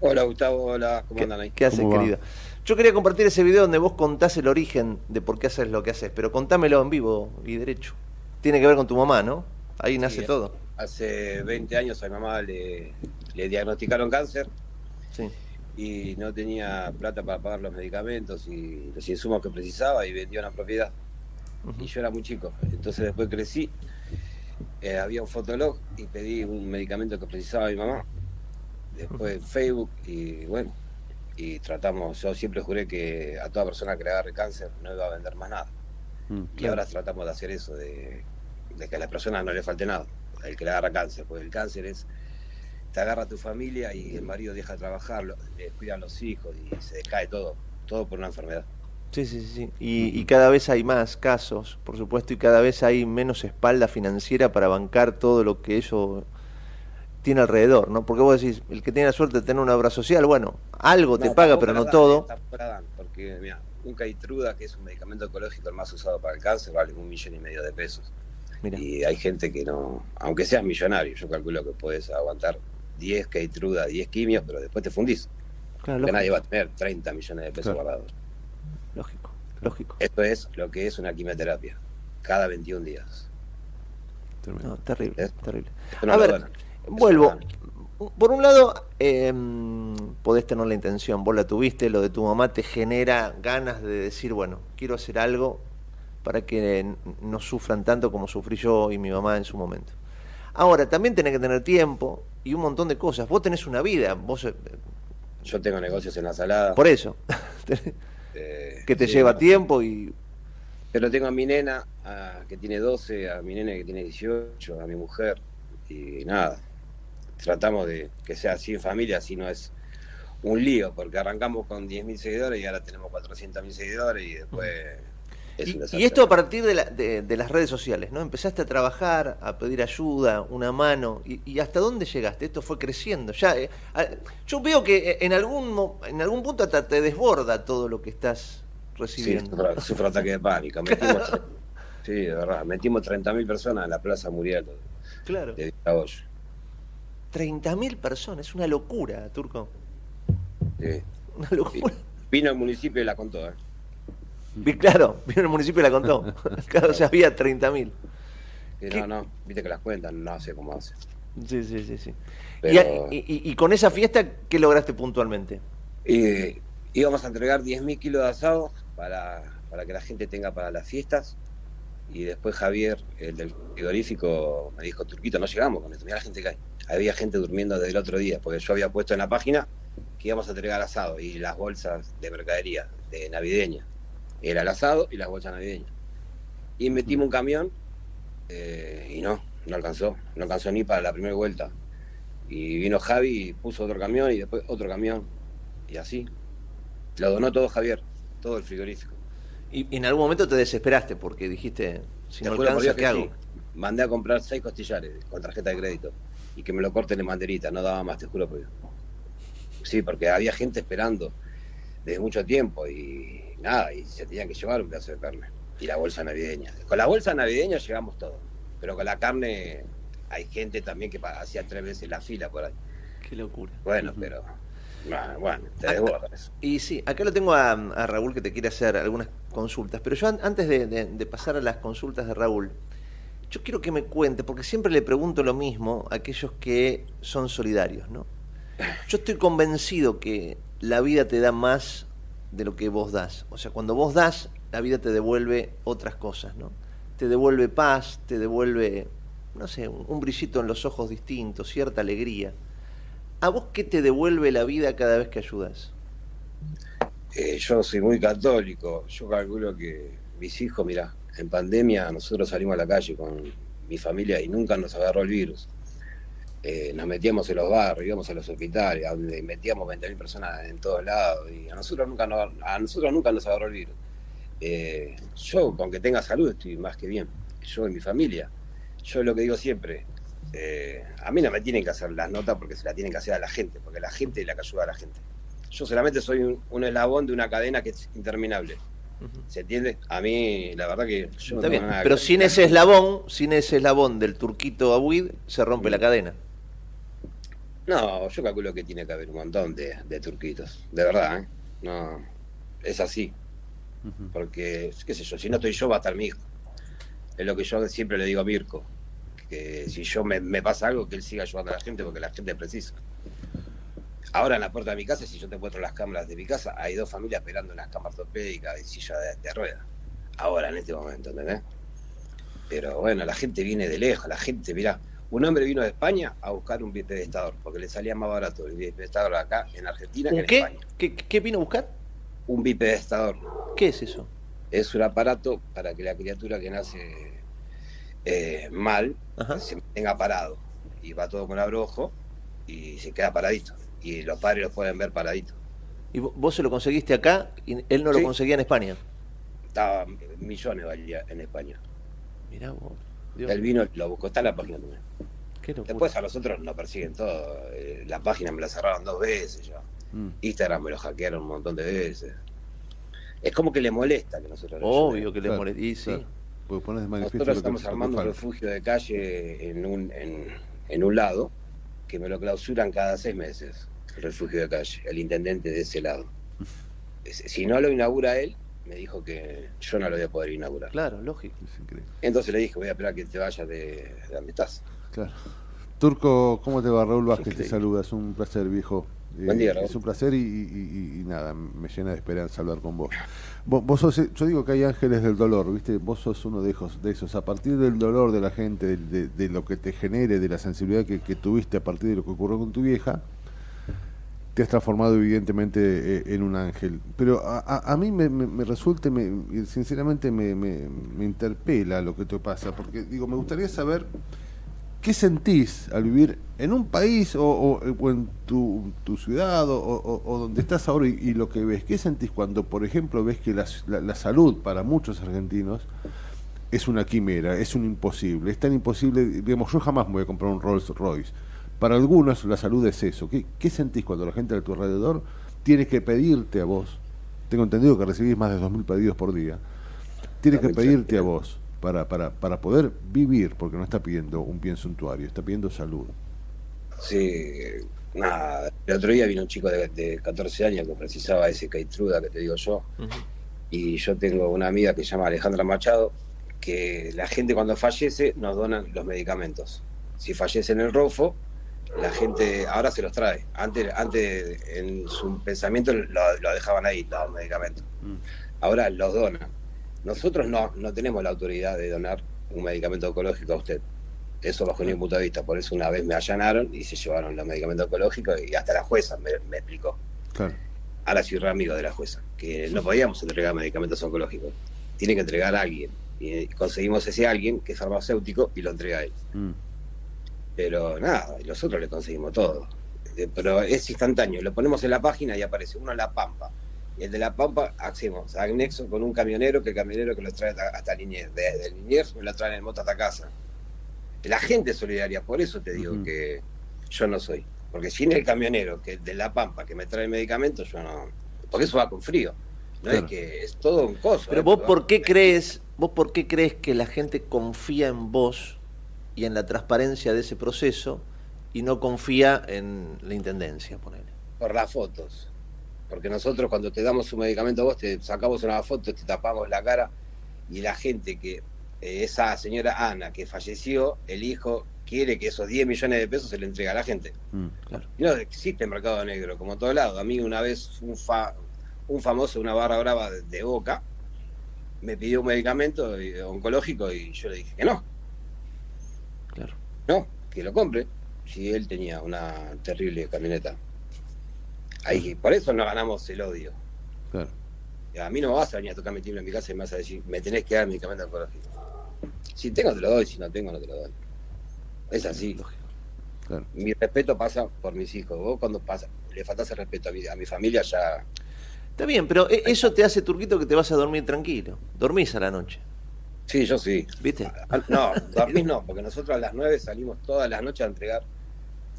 Hola Gustavo, hola, ¿cómo andan ahí? ¿Qué haces, querido? Yo quería compartir ese video donde vos contás el origen de por qué haces lo que haces, pero contámelo en vivo y derecho. Tiene que ver con tu mamá, ¿no? Ahí nace todo. Hace 20 años a mi mamá le, diagnosticaron cáncer. Sí. Y no tenía plata para pagar los medicamentos y los insumos que precisaba y vendió una propiedad. Y yo era muy chico. Entonces después crecí, eh, había un fotolog y pedí un medicamento que precisaba mi mamá. Después Facebook y bueno, y tratamos, yo siempre juré que a toda persona que le agarre cáncer no iba a vender más nada. Mm, y ahora tratamos de hacer eso, de, que a la persona no le falte nada, el que le agarra cáncer, porque el cáncer es, te agarra a tu familia y el marido deja de trabajar, le cuidan los hijos y se cae todo, todo por una enfermedad. Sí, sí, sí. Y, y, cada vez hay más casos, por supuesto, y cada vez hay menos espalda financiera para bancar todo lo que eso tiene alrededor, ¿no? Porque vos decís, el que tiene la suerte de tener una obra social, bueno, algo te paga, pero no todo. porque, mira, un caitruda, que es un medicamento ecológico el más usado para el cáncer, vale un millón y medio de pesos. Y hay gente que no, aunque seas millonario, yo calculo que puedes aguantar 10 caitruda, 10 quimios, pero después te fundís. Claro, nadie va a tener 30 millones de pesos guardados. Lógico, lógico. Esto es lo que es una quimioterapia, cada 21 días. No, terrible, terrible. a ver, Vuelvo. Por un lado, eh, podés tener la intención, vos la tuviste, lo de tu mamá te genera ganas de decir, bueno, quiero hacer algo para que no sufran tanto como sufrí yo y mi mamá en su momento. Ahora, también tenés que tener tiempo y un montón de cosas. Vos tenés una vida, vos... Eh, yo tengo negocios en la salada. Por eso. Eh, que te lleva tiempo y... Pero tengo a mi nena, que tiene 12, a mi nena que tiene 18, a mi mujer, y nada, tratamos de que sea así en familia, así no es un lío, porque arrancamos con 10.000 seguidores y ahora tenemos 400.000 seguidores y después... y, esto a partir de, de, las redes sociales, ¿no? Empezaste a trabajar, a pedir ayuda, una mano, y, hasta dónde llegaste? Esto fue creciendo. Ya, eh, yo veo que en algún, en algún punto hasta te desborda todo lo que estás recibiendo. Sí, sufro, ataque de pánico. Metimos, sí, de verdad, metimos 30.000 personas en la Plaza Muriel claro. de 30.000 personas, es una locura, Turco. Sí. Una locura. Vino el municipio y la contó, ¿eh? Claro, vino el municipio y la contó. claro, o sea, había 30.000. No, no, viste que las cuentan, no sé cómo hace. Sí, sí, sí. sí. Y, con esa fiesta, ¿qué lograste puntualmente? Eh, íbamos a entregar 10.000 kilos de asado para, para que la gente tenga para las fiestas. Y después Javier, el del frigorífico, me dijo, Turquito, no llegamos con esto. Mira la gente que hay. Había gente durmiendo desde el otro día, porque yo había puesto en la página que íbamos a entregar asado y las bolsas de mercadería de navideña. Era el asado y las bolsas navideñas. Y metimos un camión eh, y no, no alcanzó. No alcanzó ni para la primera vuelta. Y vino Javi y puso otro camión y después otro camión. Y así. Lo donó todo Javier, todo el frigorífico. Y, en algún momento te desesperaste porque dijiste, si no alcanza, ¿qué hago? Mandé a comprar seis costillares con tarjeta de crédito y que me lo corten en banderita, no daba más, te juro Sí, porque había gente esperando desde mucho tiempo y nada, y se tenían que llevar un pedazo de carne. Y la bolsa navideña. Con la bolsa navideña llegamos todos, pero con la carne hay gente también que hacía tres veces la fila por ahí. Qué locura. Bueno, pero bueno, te eso. Y sí, acá lo tengo a, Raúl que te quiere hacer algunas consultas, pero yo antes de, pasar a las consultas de Raúl, yo quiero que me cuente, porque siempre le pregunto lo mismo a aquellos que son solidarios, ¿no? Yo estoy convencido que la vida te da más de lo que vos das. O sea, cuando vos das, la vida te devuelve otras cosas, ¿no? Te devuelve paz, te devuelve, no sé, un brillito en los ojos distintos, cierta alegría. ¿A vos qué te devuelve la vida cada vez que ayudas? Eh, yo soy muy católico. Yo calculo que mis hijos, mira, en pandemia nosotros salimos a la calle con mi familia y nunca nos agarró el virus. Eh, nos metíamos en los barrios, íbamos a los hospitales, donde metíamos 20.000 personas en todos lados y a nosotros nunca nos, a nosotros nunca nos agarró el virus. Eh, yo, con que tenga salud, estoy más que bien. Yo y mi familia. Yo lo que digo siempre, eh, a mí no me tienen que hacer las notas porque se la tienen que hacer a la gente, porque la gente es la que ayuda a la gente. Yo solamente soy un, eslabón de una cadena que es interminable. ¿Se entiende? A mí, la verdad que yo no nada Pero sin ese eslabón, sin ese eslabón del turquito Abuid, se rompe la cadena. No, yo calculo que tiene que haber un montón de, turquitos, de verdad, ¿eh? No, es así. Porque, qué sé yo, si no estoy yo va a estar mi hijo. Es lo que yo siempre le digo a Mirko que si yo me, pasa algo, que él siga ayudando a la gente porque la gente precisa. Ahora en la puerta de mi casa, si yo te encuentro las cámaras de mi casa, hay dos familias esperando en las cámaras ortopédicas y silla de, de ruedas. Ahora, en este momento, ¿entendés? Pero bueno, la gente viene de lejos, la gente, mira, un hombre vino de España a buscar un bipedestador, porque le salía más barato el bipedestador acá en Argentina que en qué? España. ¿Qué, ¿Qué vino a buscar? Un bipedestador. ¿Qué es eso? Es un aparato para que la criatura que nace eh, mal se mantenga parado. Y va todo con abrojo y se queda paradito. Y los padres lo pueden ver paradito. ¿Y vos se lo conseguiste acá y él no lo conseguía en España? Estaba millones valía en España. Mirá vos. El vino lo buscó, está en la página también. Después a los otros nos persiguen todo. Eh, la página me la cerraron dos veces ya. Mm. Instagram me lo hackearon un montón de veces. Es como que le molesta que nosotros Obvio que le molesta. Y sí. Nosotros estamos armando un refugio de calle en un, en, un lado que me lo clausuran cada seis meses, el refugio de calle, el intendente de ese lado. Si no lo inaugura él, me dijo que yo no lo voy a poder inaugurar. Claro, lógico. Entonces le dije, voy a esperar que te vayas de, de donde estás. Claro. Turco, ¿cómo te va? Raúl Vázquez te saluda, es un placer, viejo. Buen día, Es un placer y, nada, me llena de esperanza hablar con vos. vos. sos, yo digo que hay ángeles del dolor, ¿viste? Vos sos uno de esos. De esos. A partir del dolor de la gente, de, lo que te genere, de la sensibilidad que, tuviste a partir de lo que ocurrió con tu vieja, te has transformado evidentemente eh, en un ángel. Pero a, mí me, me, resulta, me, sinceramente me, me interpela lo que te pasa, porque digo, me gustaría saber ¿Qué sentís al vivir en un país o, en tu, ciudad o, donde estás ahora y, lo que ves? ¿Qué sentís cuando, por ejemplo, ves que la, salud para muchos argentinos es una quimera, es un imposible? Es tan imposible, digamos, yo jamás me voy a comprar un Rolls Royce. Para algunos la salud es eso. ¿Qué, qué sentís cuando la gente de tu alrededor tiene que pedirte a vos? Tengo entendido que recibís más de 2.000 pedidos por día. Tiene que pedirte a vos para, para, para poder vivir, porque no está pidiendo un bien suntuario, está pidiendo salud. Sí, nada, el otro día vino un chico de, 14 años que precisaba ese caitruda que te digo yo, y yo tengo una amiga que se llama Alejandra Machado, que la gente cuando fallece nos donan los medicamentos. si fallece en el ROFO, la gente ahora se los trae. Antes, antes en su pensamiento lo, lo dejaban ahí, los medicamentos. Mm. Ahora los donan. Nosotros no, no tenemos la autoridad de donar un medicamento oncológico a usted. Eso bajo ningún punto de vista. Por eso una vez me allanaron y se llevaron los medicamentos oncológicos y hasta la jueza me, me explicó. Claro. Ahora soy amigo de la jueza, que no podíamos entregar medicamentos oncológicos. Tiene que entregar a alguien. Y conseguimos ese alguien que es farmacéutico y lo entrega a él. Mm. Pero nada, nosotros le conseguimos todo. Eh, Pero es instantáneo, lo ponemos en la página y aparece uno en La Pampa. Y el de La Pampa hacemos anexo con un camionero, que el camionero que lo trae hasta, Liniers. Desde Liniers me lo traen en moto hasta casa. La gente es solidaria, por eso te digo que yo no soy. Porque sin el camionero que de La Pampa que me trae medicamentos, yo no. Porque eso va con frío. No Claro. es que es todo un coso. Pero ¿eh? vos por qué crees, vos por qué crees que la gente confía en vos y en la transparencia de ese proceso y no confía en la intendencia, ponele. por las fotos. Porque nosotros cuando te damos un medicamento a vos, te sacamos una foto, te tapamos la cara y la gente que, eh, esa señora Ana que falleció, el hijo quiere que esos 10 millones de pesos se le entregue a la gente. claro. Y no existe mercado negro, como todo lado. A mí una vez un, fa- un famoso, una barra brava de, de boca, me pidió un medicamento eh, oncológico y yo le dije que no. No, que lo compre. Si él tenía una terrible camioneta. Ahí, por eso no ganamos el odio. Claro. A mí no vas a venir a tocar mi timbre en mi casa y me vas a decir, me tenés que dar medicamento oncológico. Si tengo, te lo doy. Si no tengo, no te lo doy. Es así. Claro. Mi respeto pasa por mis hijos. Vos cuando pasa, le faltás el respeto a mi, a mi familia ya... Está bien, pero e- eso te hace, Turquito, que te vas a dormir tranquilo. Dormís a la noche. Sí, yo sí. ¿Viste? Ah, No, dormís no, porque nosotros a las 9 salimos todas las noches a entregar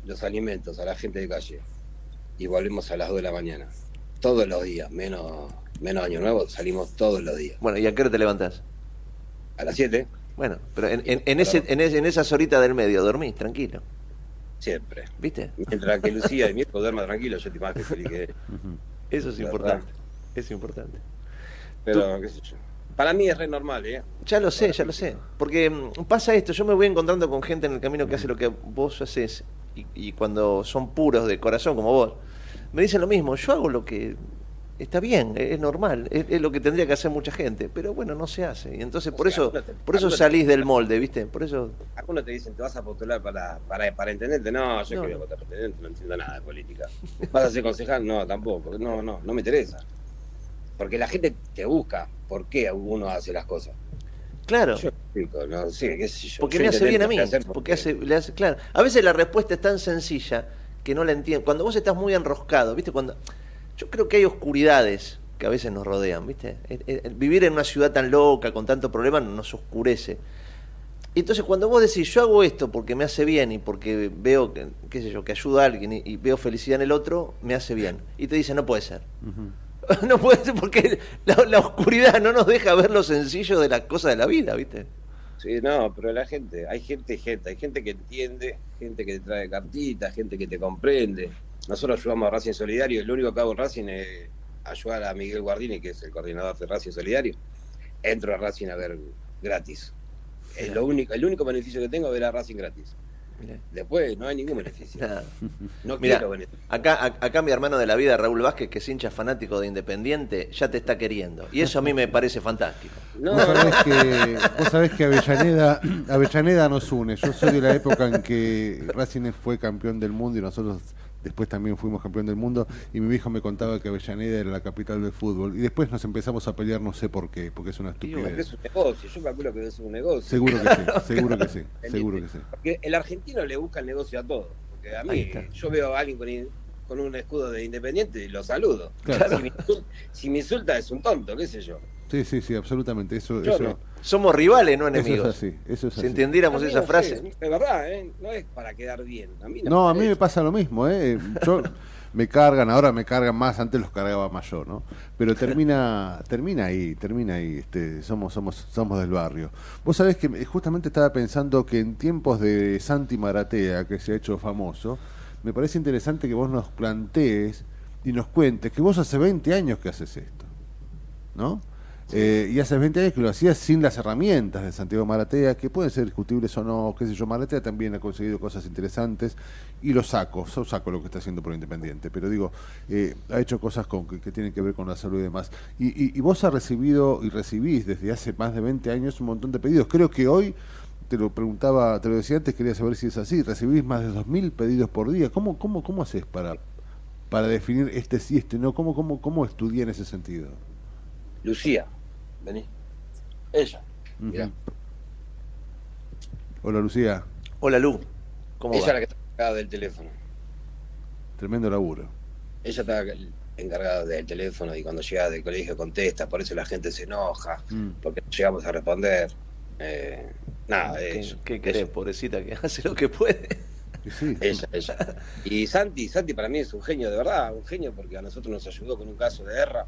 los alimentos a la gente de calle y volvemos a las 2 de la mañana. Todos los días, menos, menos Año Nuevo, salimos todos los días. Bueno, ¿y a qué hora te levantás? A las 7, Bueno, pero en, en- en ese, en, ese- en esas horitas del medio dormís tranquilo. siempre. ¿Viste? Mientras que Lucía y mi hijo duerman tranquilo, yo te más que feliz que Eso es importante. Es importante. Pero, qué sé yo. Para mí es re normal, ¿eh? Ya lo sé, ya lo sé. Porque mm, pasa esto, yo me voy encontrando con gente en el camino que hace lo que vos haces y, y cuando son puros de corazón como vos, me dicen lo mismo, yo hago lo que está bien, es, normal, es, es lo que tendría que hacer mucha gente, pero bueno, no se hace. Y entonces por eso por eso te- salís del molde, ¿viste? Por eso Algunos te dicen, te vas a postular para, para, para intendente. No, yo No. que voy a votar para intendente, no entiendo nada de política. ¿Vas a ser concejal? No, tampoco. No, no, no me interesa. Porque la gente te busca por qué uno hace las cosas. Claro. Yo explico, no sé, qué sé yo. Porque Yo me hace bien a mí, porque hace, le hace, claro. A veces la respuesta es tan sencilla que no la entiendo. Cuando vos estás muy enroscado, ¿viste? Cuando yo creo que hay oscuridades que a veces nos rodean, ¿viste? El- el- el vivir en una ciudad tan loca, con tanto problema, nos oscurece. Y entonces cuando vos decís, yo hago esto porque me hace bien y porque veo, que, qué sé yo, que ayuda a alguien y, y veo felicidad en el otro, me hace bien. Y te dicen, no puede ser. no puede ser porque la, la oscuridad no nos deja ver lo sencillo de las cosas de la vida, ¿viste? Sí, no, pero la gente, hay gente gente, hay gente que entiende, gente que te trae cartitas, gente que te comprende. Nosotros ayudamos a Racing Solidario y lo único que hago en Racing es ayudar a Miguel Guardini, que es el coordinador de Racing Solidario. Entro a Racing a ver gratis. Es lo único, el único beneficio que tengo es ver a Racing gratis. Después no hay ningún beneficio. Nada. No Mira, quiero beneficio. acá, acá mi hermano de la vida, Raúl Vázquez, que es hincha fanático de Independiente, ya te está queriendo. Y eso a mí me parece fantástico. No, Vos sabés que, vos sabés que Avellaneda, Avellaneda nos une. Yo soy de la época en que Racing fue campeón del mundo y nosotros después también fuimos campeón del mundo. Y mi viejo me contaba que Avellaneda era la capital del fútbol. Y después nos empezamos a pelear, no sé por qué, porque es una estupidez. es un negocio, yo calculo que es un negocio. Seguro que sí, seguro que sí, seguro que sí. Porque el argentino le busca el negocio a todo. Porque a mí, yo veo a alguien con, con un escudo de independiente y lo saludo. Claro. Si, me insulta, si me insulta es un tonto, qué sé yo. Sí, sí, sí, absolutamente. Eso, Yo eso, no. Somos rivales, no eso enemigos. es así. Eso es Si así. entendiéramos A mí esa no frase. sé, de verdad, ¿eh? no es para quedar bien. A mí no, a mí me pasa lo mismo, ¿eh? Yo me cargan, ahora me cargan más, antes los cargaba más yo, ¿no? Pero termina termina ahí, termina ahí, este, somos somos somos del barrio. Vos sabés que me- justamente estaba pensando que en tiempos de Santi Maratea, que se ha hecho famoso, me parece interesante que vos nos plantees y nos cuentes que vos hace 20 años que haces esto, ¿no? Eh, y hace 20 años que lo hacía sin las herramientas de Santiago Maratea, que pueden ser discutibles o no, qué sé yo, Maratea también ha conseguido cosas interesantes y lo saco, yo saco lo que está haciendo por Independiente, pero digo, eh, ha hecho cosas con, que, tienen que ver con la salud y demás. Y, y, vos has recibido y recibís desde hace más de 20 años un montón de pedidos. Creo que hoy, te lo preguntaba, te lo decía antes, quería saber si es así, recibís más de 2.000 pedidos por día. ¿Cómo, cómo, cómo haces para, para definir este sí, este no? ¿Cómo, cómo, cómo estudié en ese sentido? Lucía Vení. Ella. Mira. Hola, Lucía. Hola, Lu. ¿Cómo Ella es la que está encargada del teléfono. Tremendo laburo. Ella está encargada del teléfono y cuando llega del colegio contesta, por eso la gente se enoja, mm. porque no llegamos a responder. Eh, nada, eso. ¿Qué querés, pobrecita, que hace lo que puede? Sí. Ella, ella. Y Santi, Santi para mí es un genio, de verdad, un genio, porque a nosotros nos ayudó con un caso de guerra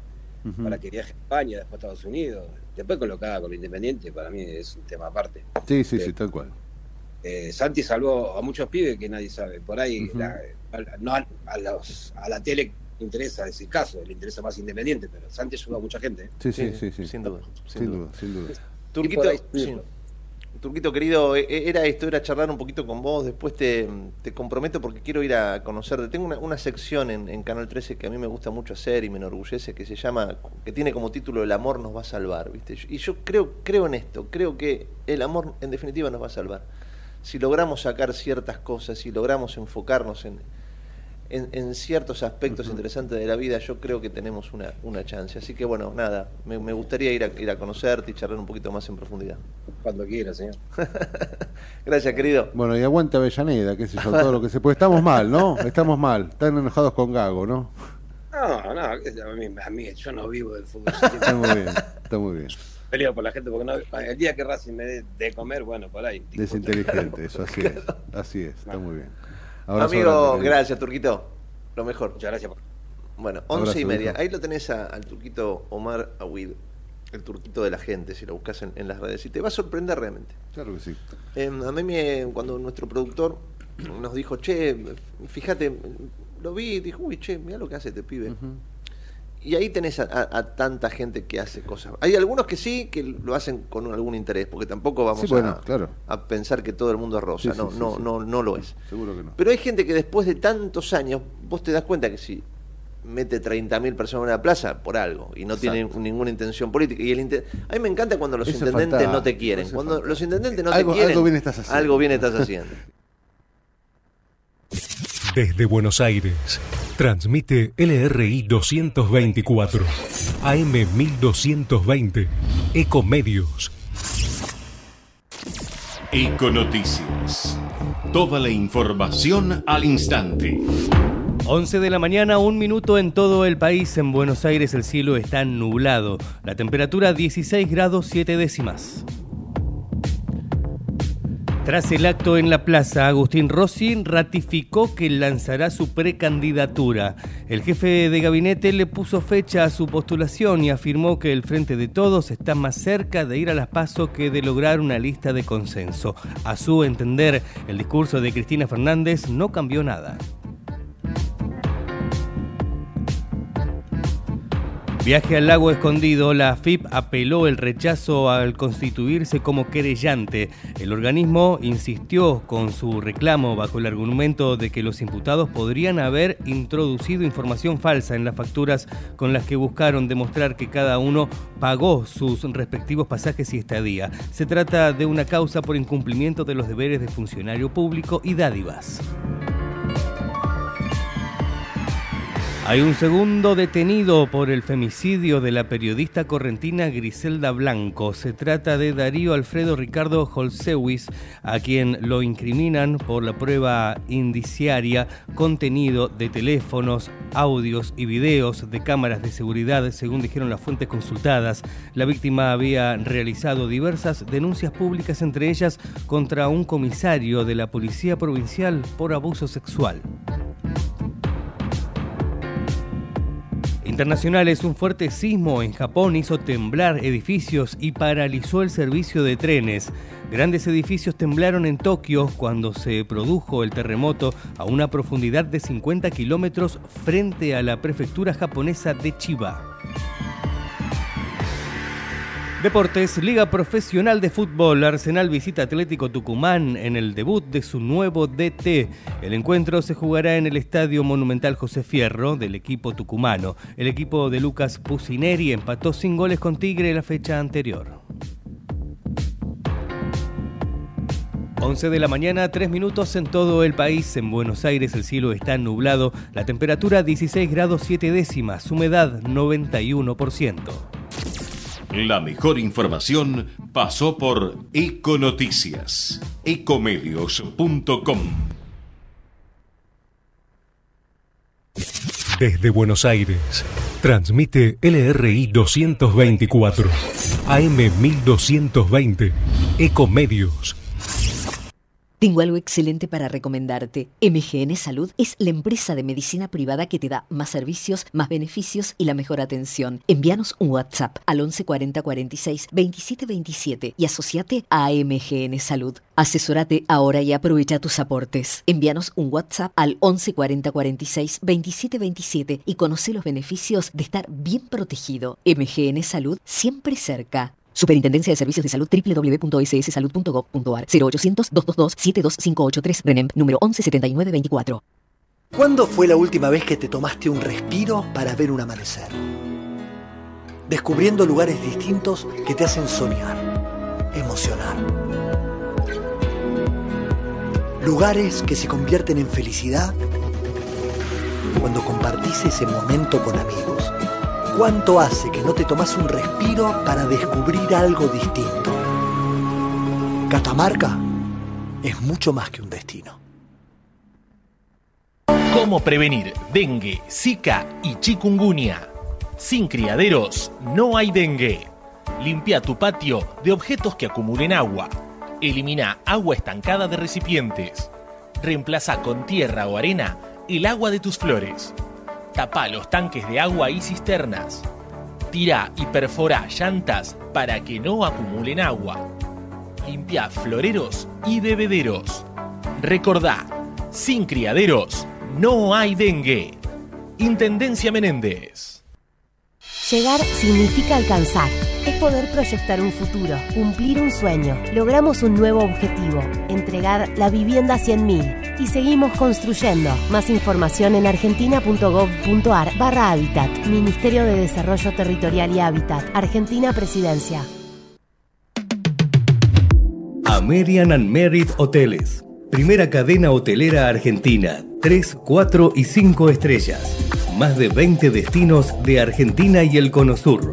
para que viaje a España, después a Estados Unidos, después colocada con lo Independiente, para mí es un tema aparte. Sí, sí, sí, tal cual. Eh, Santi salvó a muchos pibes que nadie sabe. Por ahí, a, no a, los, a la tele le interesa ese caso, le interesa más Independiente, pero Santi ayudó a mucha gente. Sí, sí, sí, sí, sin duda. Sin, duda, sin duda. Turquito, Turquito querido, e, e, era esto, era charlar un poquito con vos, después te, comprometo porque quiero ir a conocerte. Tengo una, sección en, Canal 13 que a mí me gusta mucho hacer y me enorgullece, que se llama, que tiene como título El amor nos va a salvar, ¿viste? Y yo creo, creo en esto, creo que el amor en definitiva nos va a salvar. Si logramos sacar ciertas cosas, si logramos enfocarnos en, en, ciertos aspectos interesantes de la vida, yo creo que tenemos una, una chance. Así que bueno, nada, me, gustaría ir a, ir a conocerte y charlar un poquito más en profundidad. Cuando quiera, señor. Gracias, querido. Bueno, y aguanta Avellaneda, qué sé yo, todo lo que se puede. Estamos mal, ¿no? Estamos mal. Están enojados con Gago, ¿no? No, no, a mí, yo no vivo del fútbol. está muy bien, está muy bien. Peleo por la gente porque no, el día que Racing me dé de comer, bueno, por ahí. Desinteligente, eso así es. Así es, está muy bien. Amigo, gracias, Turquito. Lo mejor. Muchas gracias. Bueno, once y media. Ahí lo tenés al Turquito Omar Awid, el Turquito de la gente, si lo buscas en, las redes. Y te va a sorprender realmente. Claro que sí. Em, a mí, me, cuando nuestro productor nos dijo, che, fíjate, lo vi y dijo, uy, che, mira lo que hace este pibe. Y ahí tenés a, tanta gente que hace cosas. Hay algunos que sí, que lo hacen con algún interés, porque tampoco vamos a, a, pensar que todo el mundo es rosa. no, no, no, no lo es. Seguro que no. Pero hay gente que después de tantos años, vos te das cuenta que si mete 30.000 personas en la plaza, por algo, y no tiene ninguna intención política. Y el A mí me encanta cuando los intendentes no te quieren. Cuando los intendentes no te quieren, algo bien estás haciendo. Algo bien estás haciendo. Desde Buenos Aires, transmite LRI 224, AM 1220, Ecomedios. Econoticias. Toda la información al instante. 11 de la mañana, un minuto en todo el país. En Buenos Aires el cielo está nublado. La temperatura 16 grados 7 décimas. Tras el acto en la plaza, Agustín Rossi ratificó que lanzará su precandidatura. El jefe de gabinete le puso fecha a su postulación y afirmó que el Frente de Todos está más cerca de ir a las pasos que de lograr una lista de consenso. A su entender, el discurso de Cristina Fernández no cambió nada. Viaje al lago escondido, la AFIP apeló el rechazo al constituirse como querellante. El organismo insistió con su reclamo bajo el argumento de que los imputados podrían haber introducido información falsa en las facturas con las que buscaron demostrar que cada uno pagó sus respectivos pasajes y estadía. Se trata de una causa por incumplimiento de los deberes de funcionario público y dádivas. Hay un segundo detenido por el femicidio de la periodista correntina Griselda Blanco. Se trata de Darío Alfredo Ricardo Holsewis, a quien lo incriminan por la prueba indiciaria, contenido de teléfonos, audios y videos de cámaras de seguridad, según dijeron las fuentes consultadas. La víctima había realizado diversas denuncias públicas, entre ellas contra un comisario de la Policía Provincial por abuso sexual. Internacionales, un fuerte sismo en Japón hizo temblar edificios y paralizó el servicio de trenes. Grandes edificios temblaron en Tokio cuando se produjo el terremoto a una profundidad de 50 kilómetros frente a la prefectura japonesa de Chiba. Deportes, Liga Profesional de Fútbol, Arsenal visita Atlético Tucumán en el debut de su nuevo DT. El encuentro se jugará en el Estadio Monumental José Fierro del equipo tucumano. El equipo de Lucas Pusineri empató sin goles con Tigre la fecha anterior. 11 de la mañana, 3 minutos en todo el país. En Buenos Aires el cielo está nublado, la temperatura 16 grados 7 décimas, humedad 91%. La mejor información pasó por Econoticias, ecomedios.com. Desde Buenos Aires, transmite LRI 224, AM 1220, Ecomedios tengo algo excelente para recomendarte. MGN Salud es la empresa de medicina privada que te da más servicios, más beneficios y la mejor atención. Envíanos un WhatsApp al 11 40 46 27 27 y asociate a MGN Salud. Asesórate ahora y aprovecha tus aportes. Envíanos un WhatsApp al 11 40 46 27 27 y conoce los beneficios de estar bien protegido. MGN Salud siempre cerca. Superintendencia de Servicios de Salud www.sssalud.gov.ar 0800-222-72583 RENEM número 117924. ¿Cuándo fue la última vez que te tomaste un respiro para ver un amanecer? Descubriendo lugares distintos que te hacen soñar, emocionar. Lugares que se convierten en felicidad cuando compartís ese momento con amigos ¿Cuánto hace que no te tomas un respiro para descubrir algo distinto? Catamarca es mucho más que un destino. ¿Cómo prevenir dengue, zika y chikungunya? Sin criaderos no hay dengue. Limpia tu patio de objetos que acumulen agua. Elimina agua estancada de recipientes. Reemplaza con tierra o arena el agua de tus flores. Tapa los tanques de agua y cisternas. Tira y perfora llantas para que no acumulen agua. Limpia floreros y bebederos. Recordá, sin criaderos no hay dengue. Intendencia Menéndez. Llegar significa alcanzar. Es poder proyectar un futuro, cumplir un sueño. Logramos un nuevo objetivo, entregar la vivienda 100.000. Y seguimos construyendo. Más información en argentina.gov.ar barra Hábitat. Ministerio de Desarrollo Territorial y Hábitat. Argentina Presidencia. American and Merit Hoteles. Primera cadena hotelera argentina. 3, 4 y 5 estrellas más de 20 destinos de Argentina y el Cono Sur.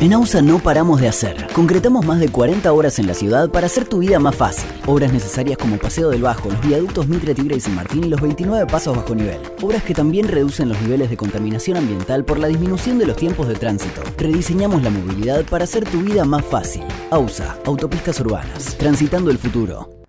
En AUSA no paramos de hacer. Concretamos más de 40 horas en la ciudad para hacer tu vida más fácil. Obras necesarias como Paseo del Bajo, los viaductos Mitre, Tigre y San Martín y los 29 pasos bajo nivel. Obras que también reducen los niveles de contaminación ambiental por la disminución de los tiempos de tránsito. Rediseñamos la movilidad para hacer tu vida más fácil. AUSA, Autopistas Urbanas. Transitando el futuro.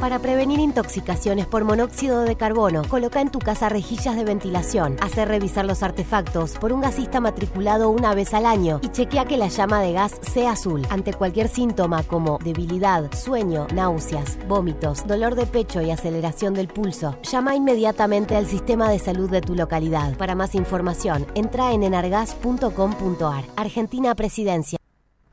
Para prevenir intoxicaciones por monóxido de carbono, coloca en tu casa rejillas de ventilación, hacer revisar los artefactos por un gasista matriculado una vez al año y chequea que la llama de gas sea azul. Ante cualquier síntoma como debilidad, sueño, náuseas, vómitos, dolor de pecho y aceleración del pulso, llama inmediatamente al sistema de salud de tu localidad. Para más información, entra en enargas.com.ar. Argentina Presidencia.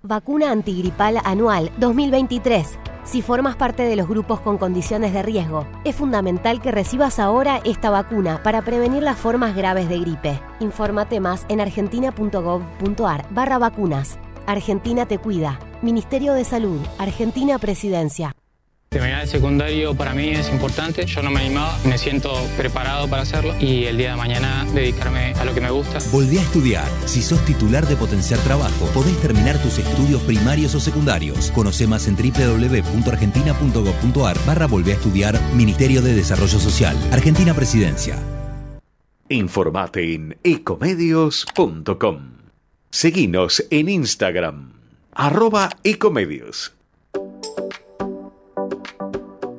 Vacuna antigripal anual 2023 si formas parte de los grupos con condiciones de riesgo. Es fundamental que recibas ahora esta vacuna para prevenir las formas graves de gripe. Infórmate más en argentina.gov.ar barra vacunas. Argentina te cuida. Ministerio de Salud. Argentina Presidencia. Terminar el secundario para mí es importante, yo no me animaba, me siento preparado para hacerlo y el día de mañana dedicarme a lo que me gusta. Volví a estudiar. Si sos titular de Potenciar Trabajo, podés terminar tus estudios primarios o secundarios. Conoce más en www.argentina.gov.ar barra Volvé a estudiar Ministerio de Desarrollo Social. Argentina Presidencia. Informate en ecomedios.com. Seguinos en Instagram, arroba ecomedios.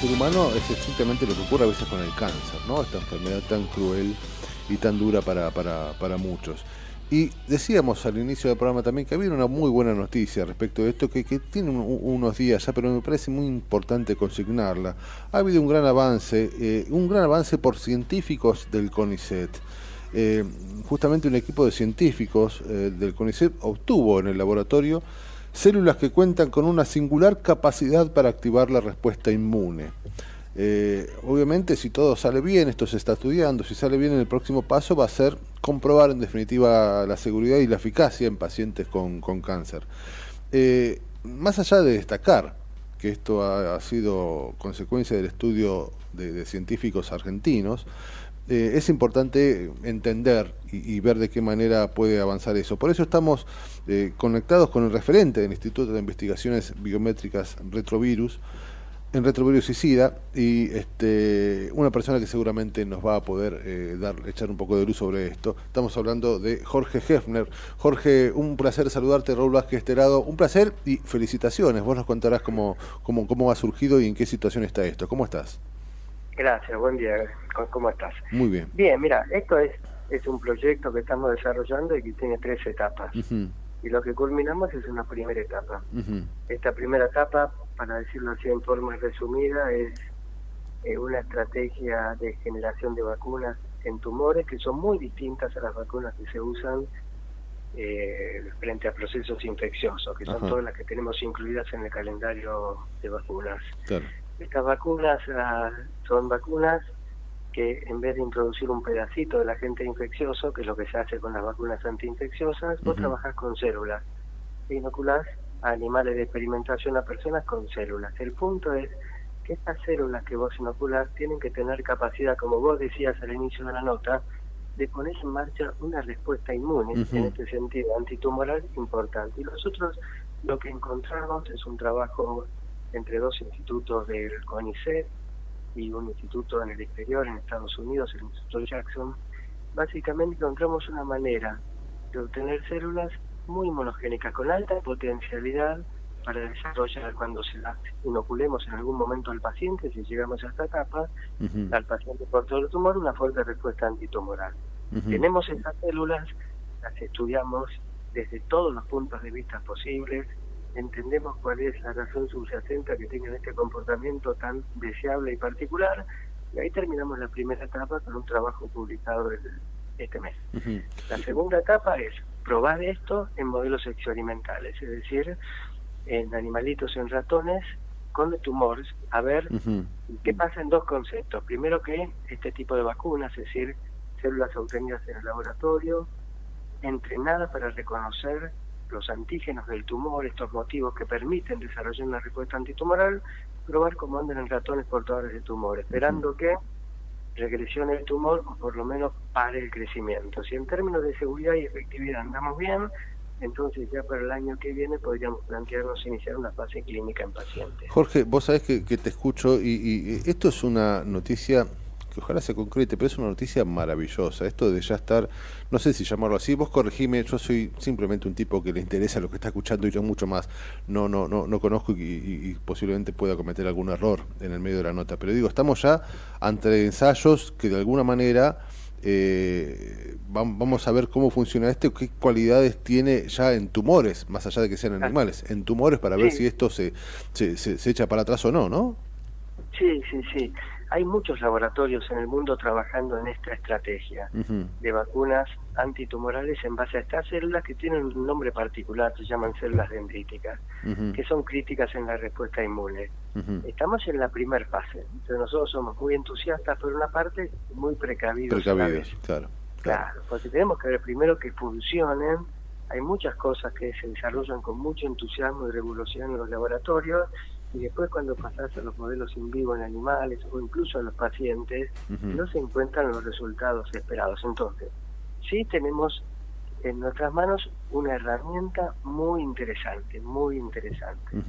Es estrictamente lo que ocurre a veces con el cáncer, ¿no? Esta enfermedad tan cruel y tan dura para, para, para muchos. Y decíamos al inicio del programa también que había una muy buena noticia respecto de esto, que, que tiene unos días ya, pero me parece muy importante consignarla. Ha habido un gran avance, eh, un gran avance por científicos del CONICET. Eh, justamente un equipo de científicos eh, del CONICET obtuvo en el laboratorio células que cuentan con una singular capacidad para activar la respuesta inmune. Eh, obviamente, si todo sale bien, esto se está estudiando, si sale bien, el próximo paso va a ser comprobar en definitiva la seguridad y la eficacia en pacientes con, cáncer. Eh, más allá de destacar que esto ha, sido consecuencia del estudio de científicos argentinos, eh, es importante entender y, ver de qué manera puede avanzar eso. Por eso estamos eh, conectados con el referente del Instituto de Investigaciones Biométricas Retrovirus, en Retrovirus y SIDA, y este, una persona que seguramente nos va a poder eh, dar, echar un poco de luz sobre esto. Estamos hablando de Jorge Hefner. Jorge, un placer saludarte, Raúl Vázquez Terado, un placer y felicitaciones. Vos nos contarás cómo, cómo, cómo ha surgido y en qué situación está esto. ¿Cómo estás? Gracias, buen día. ¿Cómo estás? Muy bien. Bien, mira, esto es, es un proyecto que estamos desarrollando y que tiene tres etapas. Y lo que culminamos es una primera etapa. Esta primera etapa, para decirlo así en forma resumida, es eh, una estrategia de generación de vacunas en tumores que son muy distintas a las vacunas que se usan eh, frente a procesos infecciosos, que son todas las que tenemos incluidas en el calendario de vacunas. Estas vacunas ah, son vacunas que en vez de introducir un pedacito del agente infeccioso, que es lo que se hace con las vacunas antiinfecciosas, vos trabajás con células. E inoculás a animales de experimentación a personas con células. El punto es que estas células que vos inoculás tienen que tener capacidad, como vos decías al inicio de la nota, de poner en marcha una respuesta inmune, en este sentido antitumoral importante. Y nosotros lo que encontramos es un trabajo entre dos institutos del CONICET y un instituto en el exterior, en Estados Unidos, el Instituto Jackson. Básicamente encontramos una manera de obtener células muy monogénicas, con alta potencialidad para desarrollar cuando se las inoculemos en algún momento al paciente, si llegamos a esta etapa, al paciente por todo el tumor, una fuerte respuesta antitumoral. Tenemos esas células, las estudiamos desde todos los puntos de vista posibles, entendemos cuál es la razón subyacente que tienen este comportamiento tan deseable y particular, y ahí terminamos la primera etapa con un trabajo publicado este mes. La segunda etapa es probar esto en modelos experimentales, es decir, en animalitos, en ratones, con tumores, a ver qué pasa en dos conceptos. Primero que este tipo de vacunas, es decir, células obtenidas en el laboratorio, entrenadas para reconocer los antígenos del tumor, estos motivos que permiten desarrollar una respuesta antitumoral, probar cómo andan en ratones portadores de tumor, esperando que regresione el tumor o por lo menos pare el crecimiento. Si en términos de seguridad y efectividad andamos bien, entonces ya para el año que viene podríamos plantearnos iniciar una fase clínica en pacientes. Jorge, vos sabés que, te escucho y esto es una noticia ojalá se concrete, pero es una noticia maravillosa. Esto de ya estar, no sé si llamarlo así, vos corregime, yo soy simplemente un tipo que le interesa lo que está escuchando y yo mucho más no, no, no, no conozco y, posiblemente pueda cometer algún error en el medio de la nota. Pero digo, estamos ya ante ensayos que de alguna manera eh, vamos a ver cómo funciona esto, qué cualidades tiene ya en tumores, más allá de que sean animales, en tumores para ver si esto se, se, se, se echa para atrás o no, ¿no? Sí, sí, sí. Hay muchos laboratorios en el mundo trabajando en esta estrategia de vacunas antitumorales en base a estas células que tienen un nombre particular, se llaman células dendríticas, que son críticas en la respuesta inmune. Estamos en la primera fase, entonces nosotros somos muy entusiastas por una parte muy precavidos. Precavidos, claro, claro. porque tenemos que ver primero que funcionen, hay muchas cosas que se desarrollan con mucho entusiasmo y revolución en los laboratorios y después cuando pasas a los modelos in vivo en animales o incluso en los pacientes, no se encuentran los resultados esperados. Entonces, sí tenemos en nuestras manos una herramienta muy interesante, muy interesante.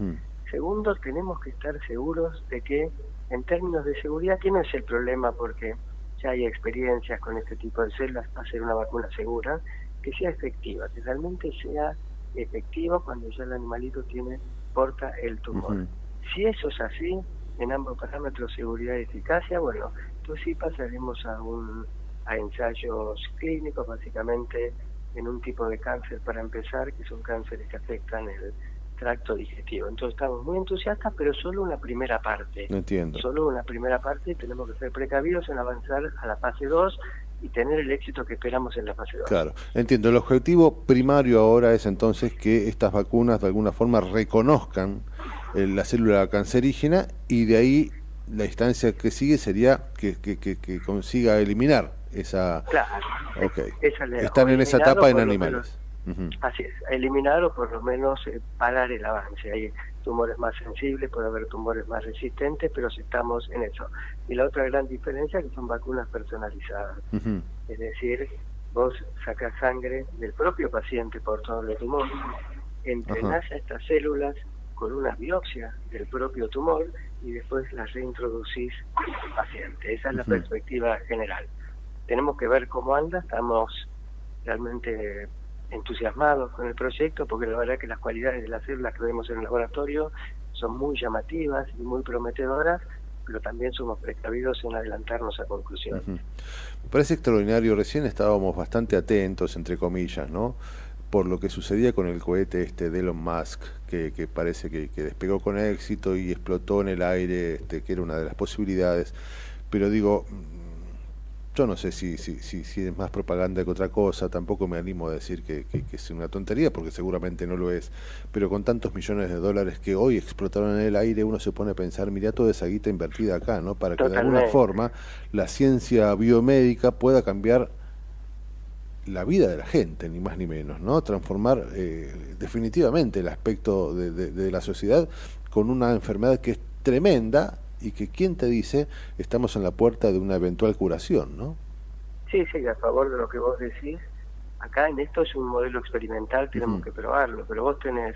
Segundo, tenemos que estar seguros de que en términos de seguridad, ¿qué no es el problema? Porque ya hay experiencias con este tipo de células, para hacer una vacuna segura, que sea efectiva, que realmente sea efectiva cuando ya el animalito tiene porta el tumor. Si eso es así, en ambos parámetros, seguridad y eficacia, bueno, entonces sí pasaremos a, un, a ensayos clínicos, básicamente en un tipo de cáncer para empezar, que son cánceres que afectan el tracto digestivo. Entonces estamos muy entusiastas, pero solo una primera parte. entiendo. Solo una primera parte, tenemos que ser precavidos en avanzar a la fase 2 y tener el éxito que esperamos en la fase 2. Claro, entiendo. El objetivo primario ahora es entonces que estas vacunas de alguna forma reconozcan la célula cancerígena y de ahí la instancia que sigue sería que, que, que, consiga eliminar esa... Claro. Okay. Están en esa etapa en animales. Así es, eliminar o por lo menos eh, parar el avance. Hay tumores más sensibles, puede haber tumores más resistentes, pero si estamos en eso. Y la otra gran diferencia es que son vacunas personalizadas. Es decir, vos sacas sangre del propio paciente por todo el tumor, entrenás a estas células con una biopsia del propio tumor y después las reintroducís al paciente. Esa es la perspectiva general. Tenemos que ver cómo anda, estamos realmente entusiasmados con el proyecto porque la verdad que las cualidades de las células que vemos en el laboratorio son muy llamativas y muy prometedoras, pero también somos precavidos en adelantarnos a conclusiones. Me parece extraordinario, recién estábamos bastante atentos, entre comillas, ¿no? Por lo que sucedía con el cohete este de Elon Musk, que, que parece que, que, despegó con éxito y explotó en el aire, este, que era una de las posibilidades. Pero digo, yo no sé si, si, si, si, es más propaganda que otra cosa, tampoco me animo a decir que, que, es una tontería, porque seguramente no lo es, pero con tantos millones de dólares que hoy explotaron en el aire, uno se pone a pensar, mira toda esa guita invertida acá, ¿no? Para que de alguna forma la ciencia biomédica pueda cambiar la vida de la gente, ni más ni menos, ¿no? Transformar eh, definitivamente el aspecto de, de la sociedad con una enfermedad que es tremenda y que quién te dice estamos en la puerta de una eventual curación, ¿no? Sí, sí, a favor de lo que vos decís. Acá en esto es un modelo experimental, tenemos que probarlo, pero vos tenés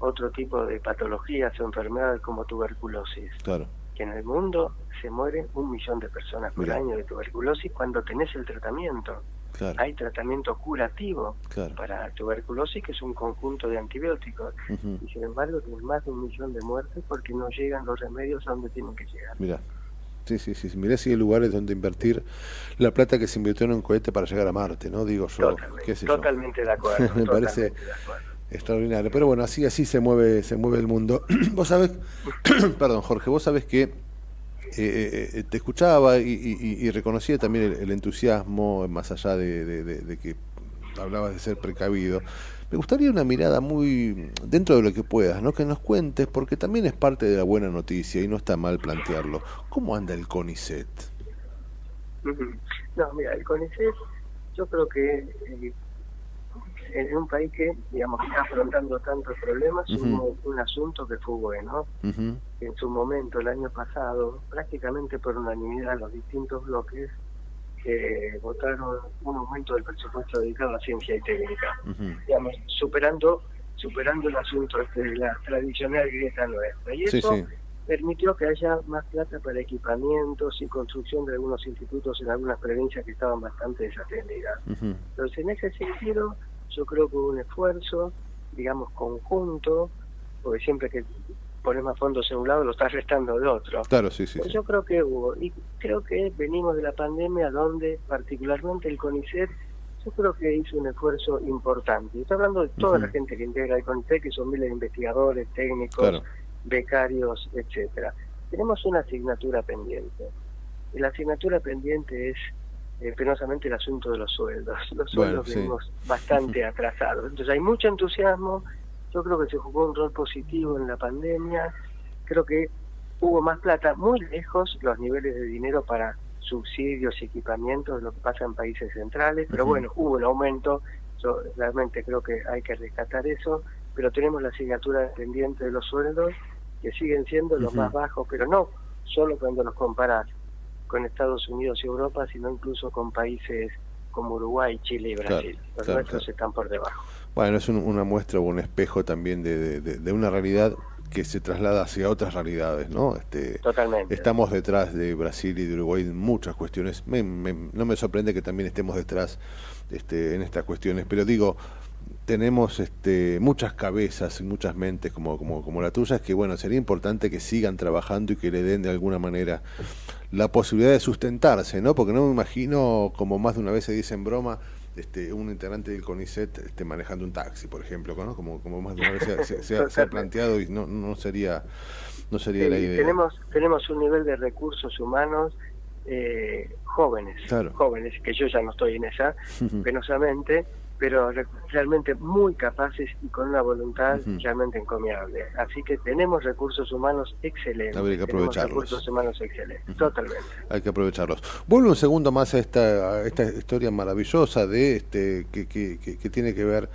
otro tipo de patologías o enfermedades como tuberculosis. Claro. Que en el mundo se mueren un millón de personas por año de tuberculosis cuando tenés el tratamiento. Hay tratamiento curativo para tuberculosis, que es un conjunto de antibióticos. Y sin embargo, tiene más de un millón de muertes porque no llegan los remedios a donde tienen que llegar. Mira. Sí, sí, sí. Mirá si hay lugares donde invertir la plata que se invirtió en un cohete para llegar a Marte, ¿no? Digo yo. Totalmente, de acuerdo. Me parece extraordinario. Pero bueno, así así se mueve se mueve el mundo. vos sabés, perdón, Jorge, vos sabés que eh, eh, te escuchaba y, reconocía también el, entusiasmo, más allá de, que hablabas de ser precavido. Me gustaría una mirada muy dentro de lo que puedas, ¿no? Que nos cuentes, porque también es parte de la buena noticia y no está mal plantearlo. ¿Cómo anda el CONICET? No, mira, el CONICET, yo creo que eh, en un país que, digamos, está afrontando tantos problemas, hubo un asunto que fue bueno. En su momento, el año pasado, prácticamente por unanimidad, los distintos bloques que votaron un aumento del presupuesto dedicado a ciencia y técnica, digamos, superando superando el asunto este de la tradicional grieta nuestra. Y eso permitió que haya más plata para equipamientos y construcción de algunos institutos en algunas provincias que estaban bastante desatendidas. Entonces, en ese sentido, yo creo que hubo un esfuerzo, digamos, conjunto, porque siempre que pones más fondos en un lado lo estás restando de otro. Claro, sí, sí. Yo creo que hubo, y creo que venimos de la pandemia donde particularmente el CONICET, yo creo que hizo un esfuerzo importante. Estoy hablando de toda la gente que integra el CONICET, que son miles de investigadores, técnicos, becarios, etcétera. Tenemos una asignatura pendiente. Y la asignatura pendiente es eh, penosamente el asunto de los sueldos. Los sueldos venimos bastante atrasados. Entonces hay mucho entusiasmo, yo creo que se jugó un rol positivo en la pandemia, creo que hubo más plata, muy lejos los niveles de dinero para subsidios y equipamientos de lo que pasa en países centrales, pero bueno, hubo un aumento, yo realmente creo que hay que rescatar eso, pero tenemos la asignatura pendiente de los sueldos que siguen siendo los más bajos, pero no solo cuando los comparas con Estados Unidos y Europa, sino incluso con países como Uruguay, Chile y Brasil. Los nuestros están por debajo. Bueno, es una muestra o un espejo también de, de, una realidad que se traslada hacia otras realidades, ¿no? Este, Totalmente. Estamos detrás de Brasil y de Uruguay en muchas cuestiones. no me sorprende que también estemos detrás este, en estas cuestiones, pero digo, tenemos este, muchas cabezas y muchas mentes como, como, como la tuya, es que bueno, sería importante que sigan trabajando y que le den de alguna manera la posibilidad de sustentarse, ¿no? Porque no me imagino, como más de una vez se dice en broma, este, un integrante del CONICET este, manejando un taxi, por ejemplo, ¿no? Como, como más de una vez se, ha, planteado y no, no sería, no sería la idea. Tenemos, tenemos un nivel de recursos humanos eh, jóvenes, jóvenes, que yo ya no estoy en esa, penosamente, pero realmente muy capaces y con una voluntad realmente encomiable. Así que tenemos recursos humanos excelentes. hay que aprovecharlos. recursos humanos excelentes, totalmente. Hay que aprovecharlos. Vuelvo un segundo más a esta, esta historia maravillosa de este que, que, que, tiene que ver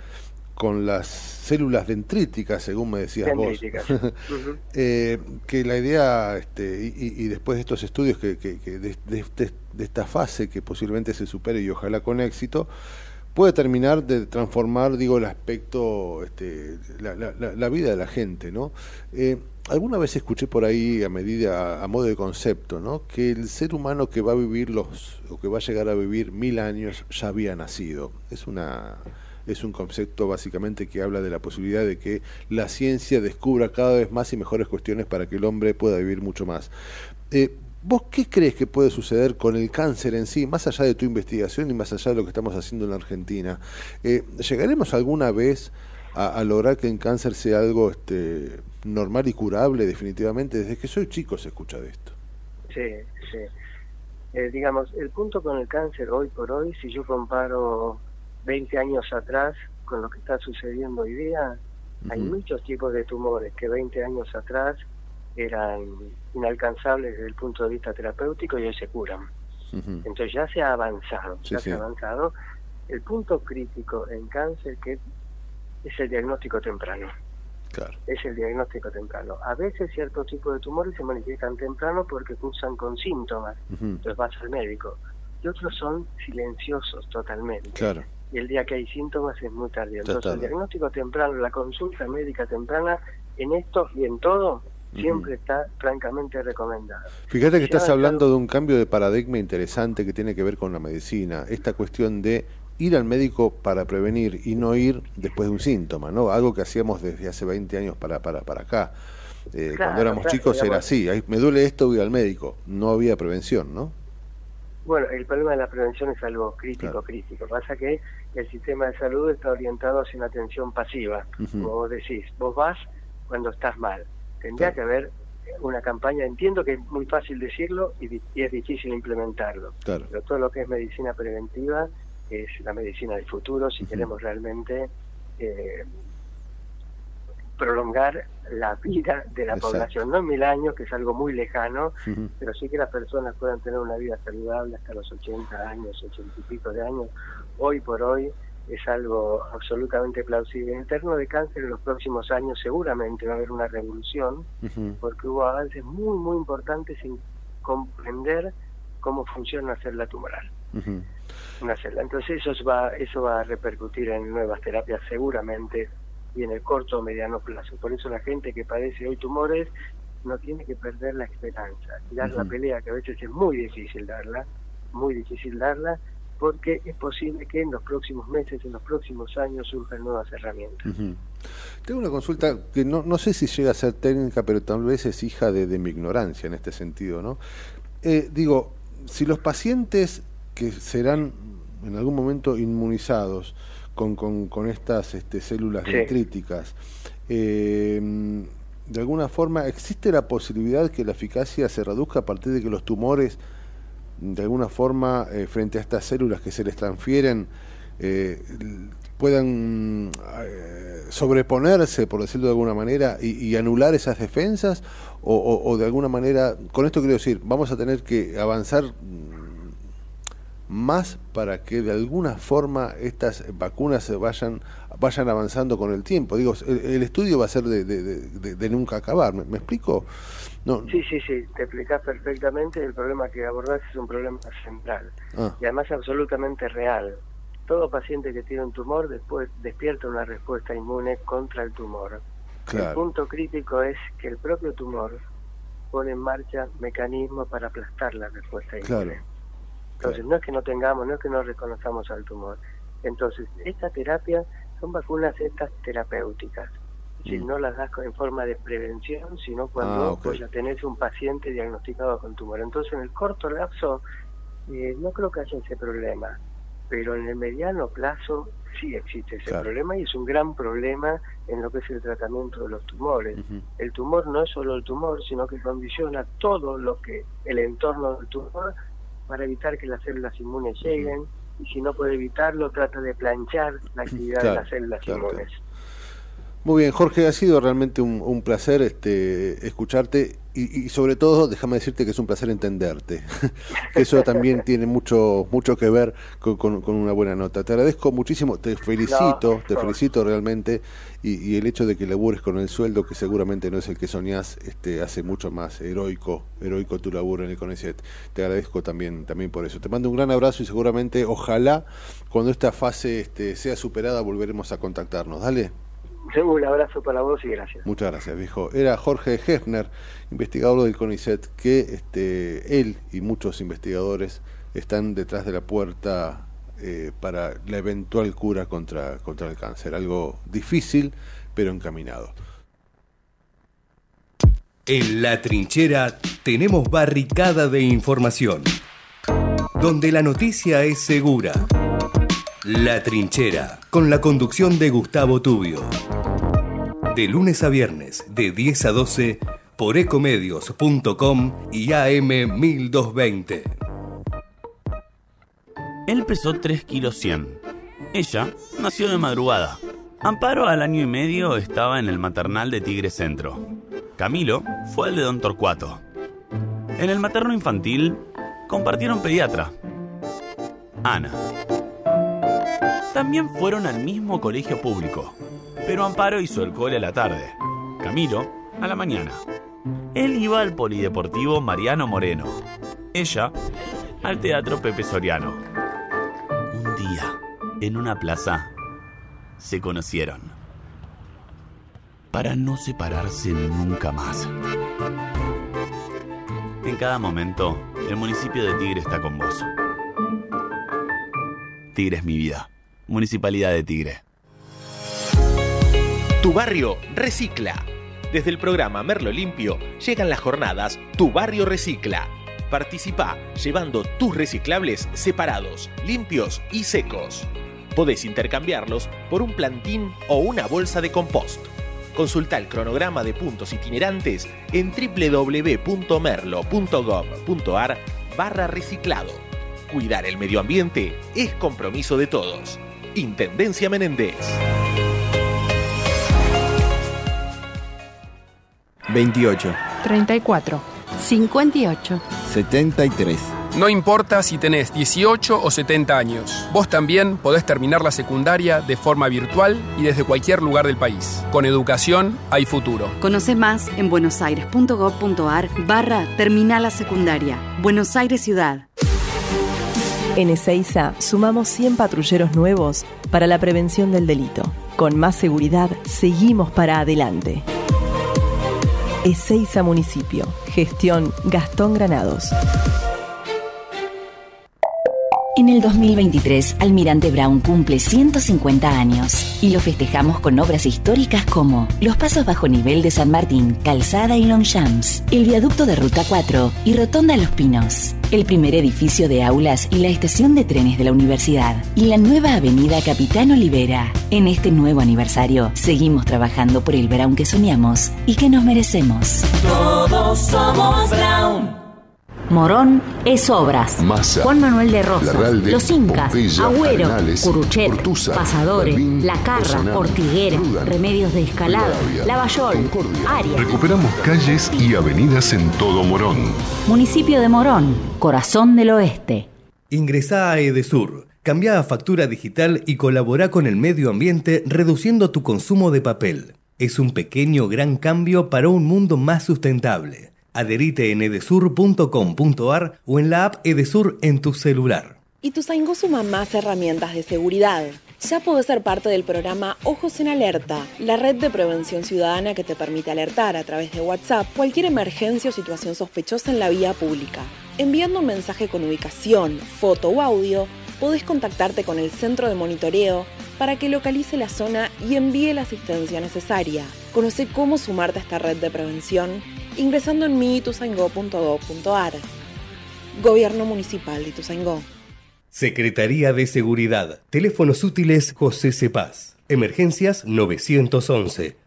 con las células dendríticas, según me decías vos. eh, que la idea, este, y, después de estos estudios, que, que, de, de, esta fase que posiblemente se supere y ojalá con éxito, puede terminar de transformar, digo, el aspecto, este, la, la, vida de la gente, ¿no? Eh, alguna vez escuché por ahí, a medida, a, modo de concepto, ¿no? Que el ser humano que va a vivir los, o que va a llegar a vivir mil años, ya había nacido. Es una es un concepto básicamente que habla de la posibilidad de que la ciencia descubra cada vez más y mejores cuestiones para que el hombre pueda vivir mucho más. Eh, ¿Vos qué crees que puede suceder con el cáncer en sí, más allá de tu investigación y más allá de lo que estamos haciendo en la Argentina? Eh, ¿Llegaremos alguna vez a, lograr que el cáncer sea algo este, normal y curable definitivamente? Desde que soy chico se escucha de esto. Sí, sí. Eh, digamos, el punto con el cáncer hoy por hoy, si yo comparo 20 años atrás con lo que está sucediendo hoy día, hay muchos tipos de tumores que 20 años atrás eran inalcanzables desde el punto de vista terapéutico y hoy se curan. Entonces ya se ha avanzado, ya se ha avanzado. El punto crítico en cáncer que es el diagnóstico temprano. Es el diagnóstico temprano. A veces ciertos tipos de tumores se manifiestan temprano porque cursan con síntomas, entonces vas al médico. Y otros son silenciosos totalmente. Claro. Y el día que hay síntomas es muy tardío. Entonces el diagnóstico temprano, la consulta médica temprana, en esto y en todo, siempre está francamente recomendada. Fíjate que estás hablando de un cambio de paradigma interesante que tiene que ver con la medicina. Esta cuestión de ir al médico para prevenir y no ir después de un síntoma, ¿no? Algo que hacíamos desde hace 20 años para, para, para acá. Eh, cuando éramos chicos era así, me duele esto, voy al médico. No había prevención, ¿no? Bueno, el problema de la prevención es algo crítico, crítico. Pasa que el sistema de salud está orientado hacia una atención pasiva. Como vos decís, vos vas cuando estás mal. Tendría que haber una campaña, entiendo que es muy fácil decirlo y, es difícil implementarlo. Pero todo lo que es medicina preventiva es la medicina del futuro si queremos realmente eh, prolongar la vida de la población, no en mil años, que es algo muy lejano, pero sí que las personas puedan tener una vida saludable hasta los 80 años, 80 y pico de años. Hoy por hoy es algo absolutamente plausible. En términos de cáncer, en los próximos años seguramente va a haber una revolución, porque hubo avances muy, muy importantes en comprender cómo funciona una célula tumoral. Una célula. Entonces eso va, eso va a repercutir en nuevas terapias seguramente y en el corto o mediano plazo. Por eso la gente que padece hoy tumores no tiene que perder la esperanza y dar la pelea, que a veces es muy difícil darla, muy difícil darla, porque es posible que en los próximos meses, en los próximos años surjan nuevas herramientas. Tengo una consulta que no, no sé si llega a ser técnica, pero tal vez es hija de, de mi ignorancia en este sentido, ¿no? Eh, digo, si los pacientes que serán en algún momento inmunizados con, con, estas este, células dendríticas, eh, de alguna forma, ¿existe la posibilidad que la eficacia se reduzca a partir de que los tumores, de alguna forma, eh, frente a estas células que se les transfieren, eh, puedan sobreponerse, por decirlo de alguna manera, y, anular esas defensas? O, de alguna manera, con esto quiero decir, vamos a tener que avanzar más para que de alguna forma estas vacunas se vayan vayan avanzando con el tiempo. Digo, el, estudio va a ser de, de, nunca acabar, ¿Me, explico? No. Sí, sí, sí, te explicas perfectamente. El problema que abordás es un problema central ah. y además absolutamente real. Todo paciente que tiene un tumor después despierta una respuesta inmune contra el tumor. El punto crítico es que el propio tumor pone en marcha mecanismos para aplastar la respuesta inmune. Entonces, no es que no tengamos, no es que no reconozcamos al tumor. Entonces, esta terapia son vacunas estas terapéuticas. Si no las das en forma de prevención, sino cuando ah, ya tenés un paciente diagnosticado con tumor. Entonces, en el corto lapso, eh, no creo que haya ese problema, pero en el mediano plazo sí existe ese problema y es un gran problema en lo que es el tratamiento de los tumores. El tumor no es solo el tumor, sino que condiciona todo lo que el entorno del tumor para evitar que las células inmunes lleguen y si no puede evitarlo trata de planchar la actividad de las células inmunes. Muy bien, Jorge, ha sido realmente un, placer este, escucharte y, sobre todo, déjame decirte que es un placer entenderte. Eso también tiene mucho mucho que ver con, una buena nota. Te agradezco muchísimo, te felicito, te felicito realmente y, el hecho de que labures con el sueldo que seguramente no es el que soñás, este, hace mucho más heroico, heroico tu laburo en el CONICET. Te agradezco también también por eso. Te mando un gran abrazo y seguramente, ojalá, cuando esta fase este, sea superada, volveremos a contactarnos. Dale. Un abrazo para vos y gracias. Muchas gracias, viejo. Era Jorge Hefner, investigador del CONICET, que este, él y muchos investigadores están detrás de la puerta eh, para la eventual cura contra, contra el cáncer. Algo difícil, pero encaminado. En la trinchera tenemos barricada de información, donde la noticia es segura. La Trinchera, con la conducción de Gustavo Tubio. De lunes a viernes, de 10 a 12, por ecomedios.com y AM 1220. Él pesó 3 kilos 100. Ella nació de madrugada. Amparo al año y medio estaba en el maternal de Tigre Centro. Camilo fue el de Don Torcuato. En el materno infantil compartieron pediatra. Ana. También fueron al mismo colegio público, pero Amparo hizo el cole a la tarde, Camilo a la mañana. Él iba al polideportivo Mariano Moreno, ella al teatro Pepe Soriano. Un día, en una plaza, se conocieron. Para no separarse nunca más. En cada momento, el municipio de Tigre está con vos. Tigre es mi vida. Municipalidad de Tigre. Tu barrio recicla. Desde el programa Merlo Limpio llegan las jornadas Tu barrio recicla. Participa llevando tus reciclables separados, limpios y secos. Podés intercambiarlos por un plantín o una bolsa de compost. Consulta el cronograma de puntos itinerantes en www.merlo.gov.ar barra reciclado. Cuidar el medio ambiente es compromiso de todos. Intendencia Menéndez. 28, 34, 58. 73. No importa si tenés 18 o 70 años, vos también podés terminar la secundaria de forma virtual y desde cualquier lugar del país. Con educación hay futuro. Conoce más en buenosaires.gov.ar barra Terminal la Secundaria. Buenos Aires Ciudad. En Ezeiza sumamos 100 patrulleros nuevos para la prevención del delito. Con más seguridad, seguimos para adelante. Ezeiza Municipio. Gestión Gastón Granados. En el 2023, Almirante Brown cumple 150 años y lo festejamos con obras históricas como los pasos bajo nivel de San Martín, Calzada y Longchamps, el viaducto de Ruta 4 y Rotonda Los Pinos, el primer edificio de aulas y la estación de trenes de la universidad y la nueva avenida Capitán Olivera. En este nuevo aniversario, seguimos trabajando por el Brown que soñamos y que nos merecemos. Todos somos Brown. Morón es Obras. Massa, Juan Manuel de Rosas. Larralde, Los Incas. Pompeya, Agüero. Arenales, Curuchet. Ortuza, Pasadores. La Carra. Ortiguera. Rudan, Remedios de Escalada. Lavallol. Arias. Recuperamos calles y avenidas en todo Morón. Municipio de Morón. Corazón del Oeste. Ingresá a Edesur, cambia a factura digital y colabora con el medio ambiente reduciendo tu consumo de papel. Es un pequeño gran cambio para un mundo más sustentable. Adherite en edesur.com.ar o en la app Edesur en tu celular. Y tu Saingo suma más herramientas de seguridad. Ya podés ser parte del programa Ojos en Alerta, la red de prevención ciudadana que te permite alertar a través de WhatsApp cualquier emergencia o situación sospechosa en la vía pública. Enviando un mensaje con ubicación, foto o audio, podés contactarte con el centro de monitoreo para que localice la zona y envíe la asistencia necesaria. Conoce cómo sumarte a esta red de prevención ingresando en miituzaingó.gov.ar. Gobierno Municipal de Ituzaingó. Secretaría de Seguridad. Teléfonos útiles José Cepaz. Emergencias 911.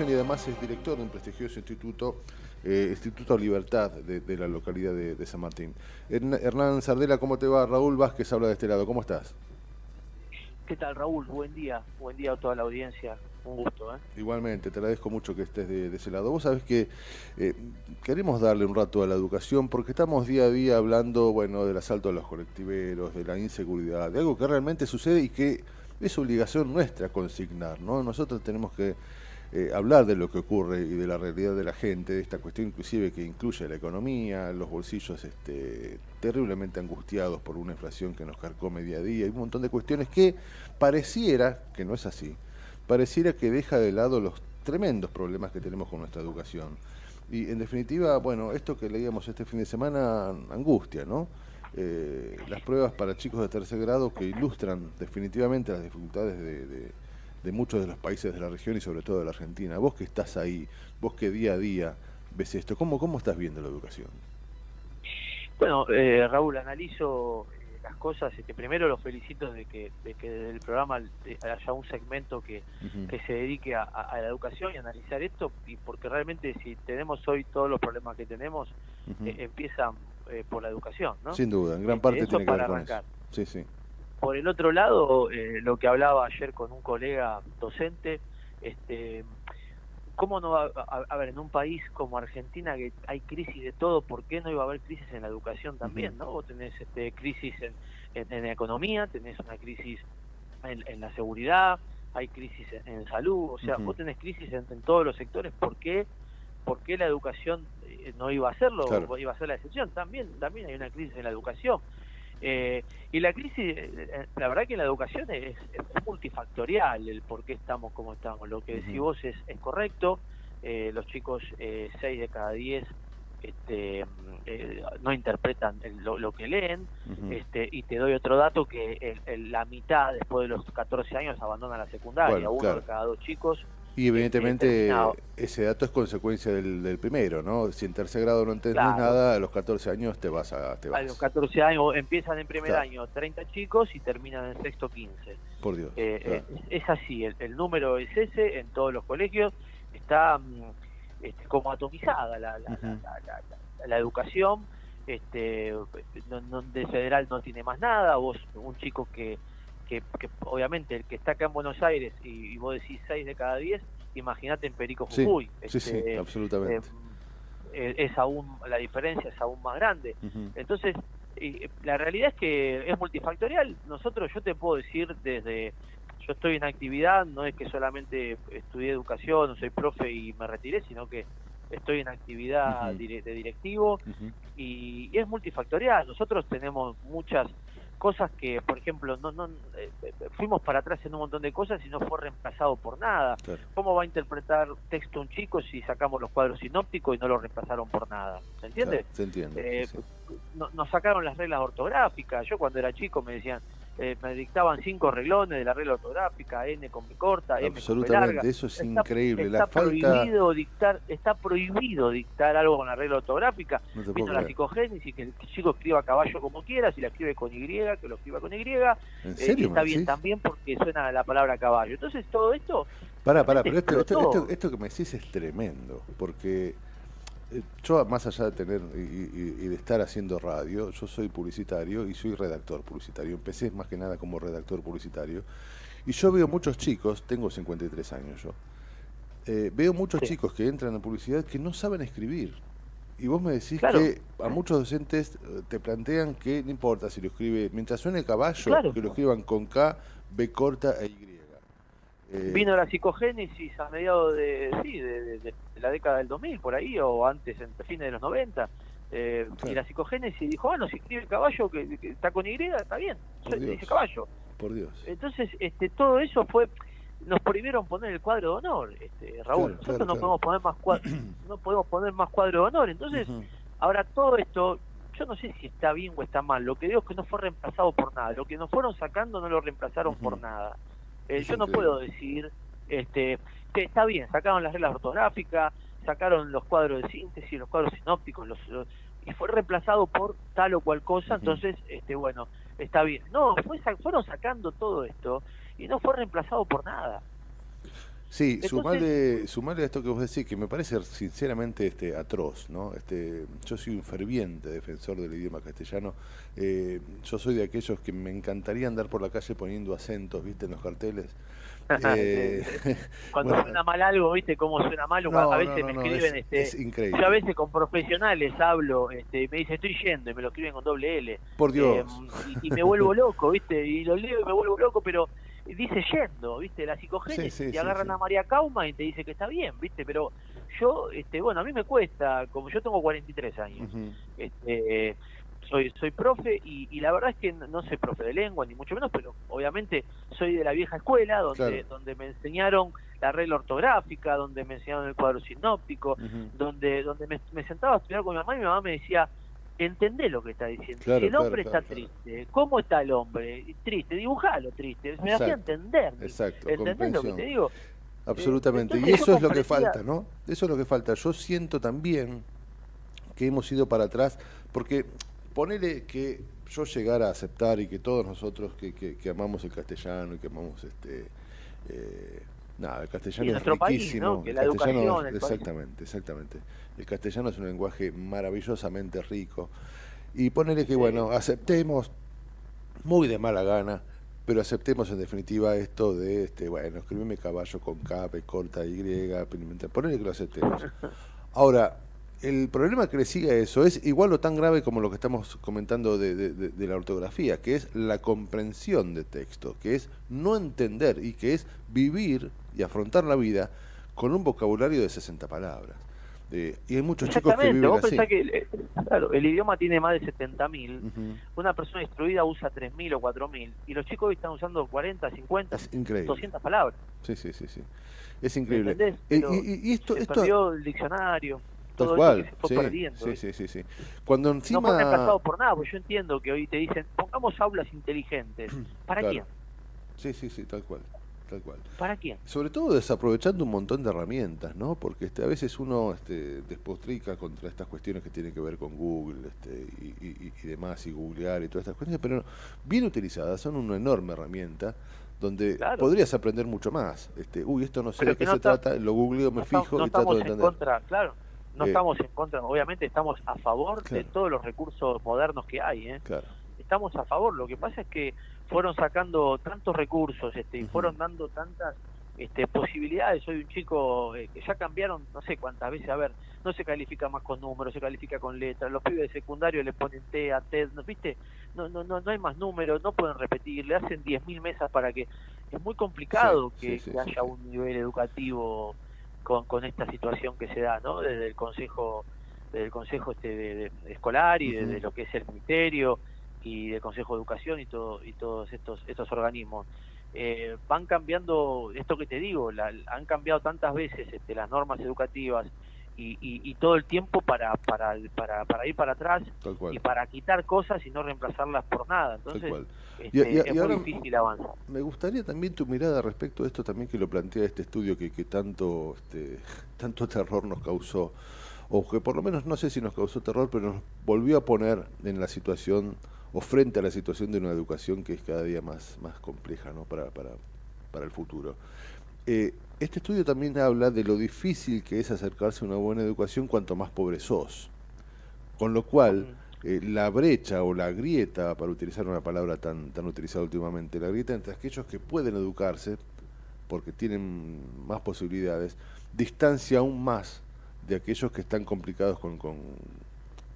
Y además es director de un prestigioso instituto, eh, Instituto Libertad de, la localidad de, San Martín. Hernán Sardela, ¿cómo te va? Raúl Vázquez habla de este lado, ¿cómo estás? ¿Qué tal Raúl? Buen día, buen día a toda la audiencia, un gusto. ¿eh? Igualmente, te agradezco mucho que estés de, ese lado. Vos sabés que eh, queremos darle un rato a la educación porque estamos día a día hablando, bueno, del asalto a los colectiveros, de la inseguridad, de algo que realmente sucede y que es obligación nuestra consignar, ¿no? Nosotros tenemos que eh, hablar de lo que ocurre y de la realidad de la gente, de esta cuestión inclusive que incluye la economía, los bolsillos este, terriblemente angustiados por una inflación que nos carcome día a día y un montón de cuestiones que pareciera, que no es así, pareciera que deja de lado los tremendos problemas que tenemos con nuestra educación. Y en definitiva, bueno, esto que leíamos este fin de semana, angustia, ¿no? Eh, las pruebas para chicos de tercer grado que ilustran definitivamente las dificultades de, muchos de los países de la región y sobre todo de la Argentina. Vos que estás ahí, vos que día a día ves esto, ¿cómo, cómo estás viendo la educación? Bueno, eh, Raúl, analizo eh, las cosas. Este, primero los felicito de que, de que desde el programa haya un segmento que, que se dedique a, la educación y analizar esto, y porque realmente si tenemos hoy todos los problemas que tenemos, empiezan eh, por la educación, ¿no? Sin duda, en gran parte eso tiene que para arrancar. Sí, sí. Por el otro lado, eh, lo que hablaba ayer con un colega docente, este, ¿cómo no va a, ver en un país como Argentina que hay crisis de todo, por qué no iba a haber crisis en la educación también, ¿no? Vos tenés este, crisis en, en, economía, tenés una crisis en, la seguridad, hay crisis en, salud, o sea, vos tenés crisis en, todos los sectores, ¿por qué por qué la educación eh, no iba a hacerlo, iba a ser la excepción. También, también hay una crisis en la educación. Eh, y la crisis, eh, la verdad que la educación es, multifactorial, el por qué estamos como estamos. Lo que decís vos es, es correcto, los chicos, eh, 6 de cada 10 este, no interpretan lo, que leen, este, y te doy otro dato que la mitad después de los 14 años abandona la secundaria, uno de cada dos chicos y evidentemente ese dato es consecuencia del, primero, ¿no? Si en tercer grado no entendés nada, a los 14 años te vas a... Te vas. A los 14 años empiezan en primer año 30 chicos y terminan en sexto 15. Por Dios. Eh, eh, es, así, el, número es ese en todos los colegios, está mm, este, como atomizada la, la, educación, este, de federal no tiene más nada, vos un chico que que, obviamente el que está acá en Buenos Aires y, vos decís 6 de cada 10, imagínate en Perico Jujuy. Sí, sí, este, absolutamente. Eh, es aún, la diferencia es aún más grande. Entonces, la realidad es que es multifactorial. Nosotros, yo te puedo decir desde, yo estoy en actividad, no es que solamente estudié educación, no soy profe y me retiré, sino que estoy en actividad de directivo y, es multifactorial. Nosotros tenemos muchas cosas que, por ejemplo, no, no eh, eh, fuimos para atrás en un montón de cosas y no fue reemplazado por nada. ¿Cómo va a interpretar texto un chico si sacamos los cuadros sinópticos y no lo reemplazaron por nada? ¿Se entiende? se entiende. Eh, nos sacaron las reglas ortográficas. Yo cuando era chico me decían, eh, me dictaban cinco reglones de la regla ortográfica, N con B corta, M con B larga. eso es increíble. Está prohibido dictar, está prohibido dictar algo con la regla ortográfica. Vino la psicogénesis, que el chico escriba caballo como quiera, si la escribe con Y, que lo escriba con Y. ¿En eh, está bien también porque suena la palabra caballo. Entonces todo esto... Para, para, pero esto, esto, esto que me decís es tremendo, porque yo más allá de tener y, de estar haciendo radio, yo soy publicitario y soy redactor publicitario. Empecé más que nada como redactor publicitario. Y yo veo muchos chicos, tengo 53 años yo, eh, veo muchos chicos que entran en publicidad que no saben escribir. Y vos me decís que a muchos docentes eh, te plantean que no importa si lo escribe, mientras suene caballo, que lo escriban con K, B corta e Y. Eh, Vino la psicogénesis a mediados de, sí, de, la década del 2000, por ahí, o antes, en fines de los 90. Eh, Y la psicogénesis dijo, bueno, si escribe caballo que, está con Y, está bien, dice caballo. Por Dios. Entonces, este, todo eso fue, nos prohibieron poner el cuadro de honor, este, Raúl. Nosotros no podemos poner más cuadro, no podemos poner más cuadro de honor. Entonces, ahora todo esto, yo no sé si está bien o está mal. Lo que digo es que no fue reemplazado por nada. Lo que nos fueron sacando no lo reemplazaron por nada. Eh, yo no puedo decir este, que está bien, sacaron las reglas ortográficas, sacaron los cuadros de síntesis, los cuadros sinópticos, los, y fue reemplazado por tal o cual cosa, entonces, este, bueno, está bien. No, fue, fueron sacando todo esto y no fue reemplazado por nada. Sí, sumarle, sumarle a esto que vos decís, que me parece sinceramente este atroz, ¿no? Este, yo soy un ferviente defensor del idioma castellano. Eh, yo soy de aquellos que me encantaría andar por la calle poniendo acentos, ¿viste? En los carteles. Eh, Cuando suena mal algo, ¿viste cómo suena mal? a veces me escriben, este, es increíble. yo a veces con profesionales hablo, este, y me dice estoy yendo y me lo escriben con doble L. Por Dios. Eh, y, me vuelvo loco, ¿viste? Y lo leo y me vuelvo loco, pero dice yendo, ¿viste? La psicogénesis, te agarran a María Cauma y te dice que está bien, ¿viste? Pero yo, este, bueno, a mí me cuesta, como yo tengo 43 años, este, soy soy profe y, la verdad es que no, soy profe de lengua ni mucho menos pero obviamente soy de la vieja escuela donde donde me enseñaron la regla ortográfica donde me enseñaron el cuadro sinóptico donde donde me, me, sentaba a estudiar con mi mamá y mi mamá me decía entendé lo que está diciendo. si el hombre está triste, ¿cómo está el hombre? Triste, dibujalo triste. Me hacía entender. Exacto. ¿Entendés lo que te digo? Absolutamente. y eso es lo que falta, ¿no? Eso es lo que falta. Yo siento también que hemos ido para atrás, porque ponele que yo llegara a aceptar y que todos nosotros que, que, amamos el castellano y que amamos este eh, nada, el castellano es riquísimo. la educación, exactamente, exactamente. El castellano es un lenguaje maravillosamente rico. Y ponerle que, bueno, aceptemos muy de mala gana, pero aceptemos en definitiva esto de, este bueno, escribime caballo con K, P corta, Y, ponerle que lo aceptemos. Ahora, el problema que le sigue a eso es igual o tan grave como lo que estamos comentando de, de, la ortografía, que es la comprensión de texto, que es no entender y que es vivir y afrontar la vida con un vocabulario de 60 palabras. Eh, y hay muchos chicos que viven vos así. que el, claro, el idioma tiene más de 70.000, una persona instruida usa 3.000 o 4.000, y los chicos hoy están usando 40, 50, 200 palabras. Sí, sí, sí, sí. Es increíble. Eh, y, y, esto, se esto... perdió el diccionario. Todo cual, se fue perdiendo, sí, sí, sí, sí. Cuando encima... No fue casado por nada, porque yo entiendo que hoy te dicen, pongamos aulas inteligentes. ¿Para quién? Sí, sí, sí, tal cual. Tal cual. ¿Para quién? Sobre todo desaprovechando un montón de herramientas, ¿no? Porque este, a veces uno este, despostrica contra estas cuestiones que tienen que ver con Google este, y, demás, y googlear y todas estas cuestiones, pero bien utilizadas son una enorme herramienta donde podrías aprender mucho más. Este, uy, esto no sé de qué se trata, lo googleo, me fijo y trato de entender. contra, claro, no eh, estamos en contra, obviamente estamos a favor de todos los recursos modernos que hay, ¿eh? Claro. Estamos a favor, lo que pasa es que fueron sacando tantos recursos este, y fueron dando tantas este, posibilidades. Soy un chico eh, que ya cambiaron no sé cuántas veces, a ver, no se califica más con números, se califica con letras, los pibes de secundario le ponen T a TED, ¿no, ¿viste? No, no, no, no hay más números, no pueden repetir, le hacen 10.000 mesas para que... Es muy complicado que, haya un nivel educativo con, con esta situación que se da, ¿no? Desde el consejo, desde el consejo este de, escolar y desde lo que es el ministerio y del Consejo de Educación y todo y todos estos estos organismos. Eh, van cambiando esto que te digo han cambiado tantas veces este, las normas educativas y, y, todo el tiempo para para, para, para ir para atrás y para quitar cosas y no reemplazarlas por nada. Entonces este, es muy difícil avanzar me gustaría también tu mirada respecto a esto también que lo plantea este estudio que, que tanto este, tanto terror nos causó o que por lo menos no sé si nos causó terror pero nos volvió a poner en la situación o frente a la situación de una educación que es cada día más, más compleja ¿no? para, para, para el futuro. Eh, este estudio también habla de lo difícil que es acercarse a una buena educación cuanto más pobre sos. Con lo cual, eh, la brecha o la grieta, para utilizar una palabra tan, tan utilizada últimamente, la grieta entre aquellos que pueden educarse, porque tienen más posibilidades, distancia aún más de aquellos que están complicados con, con,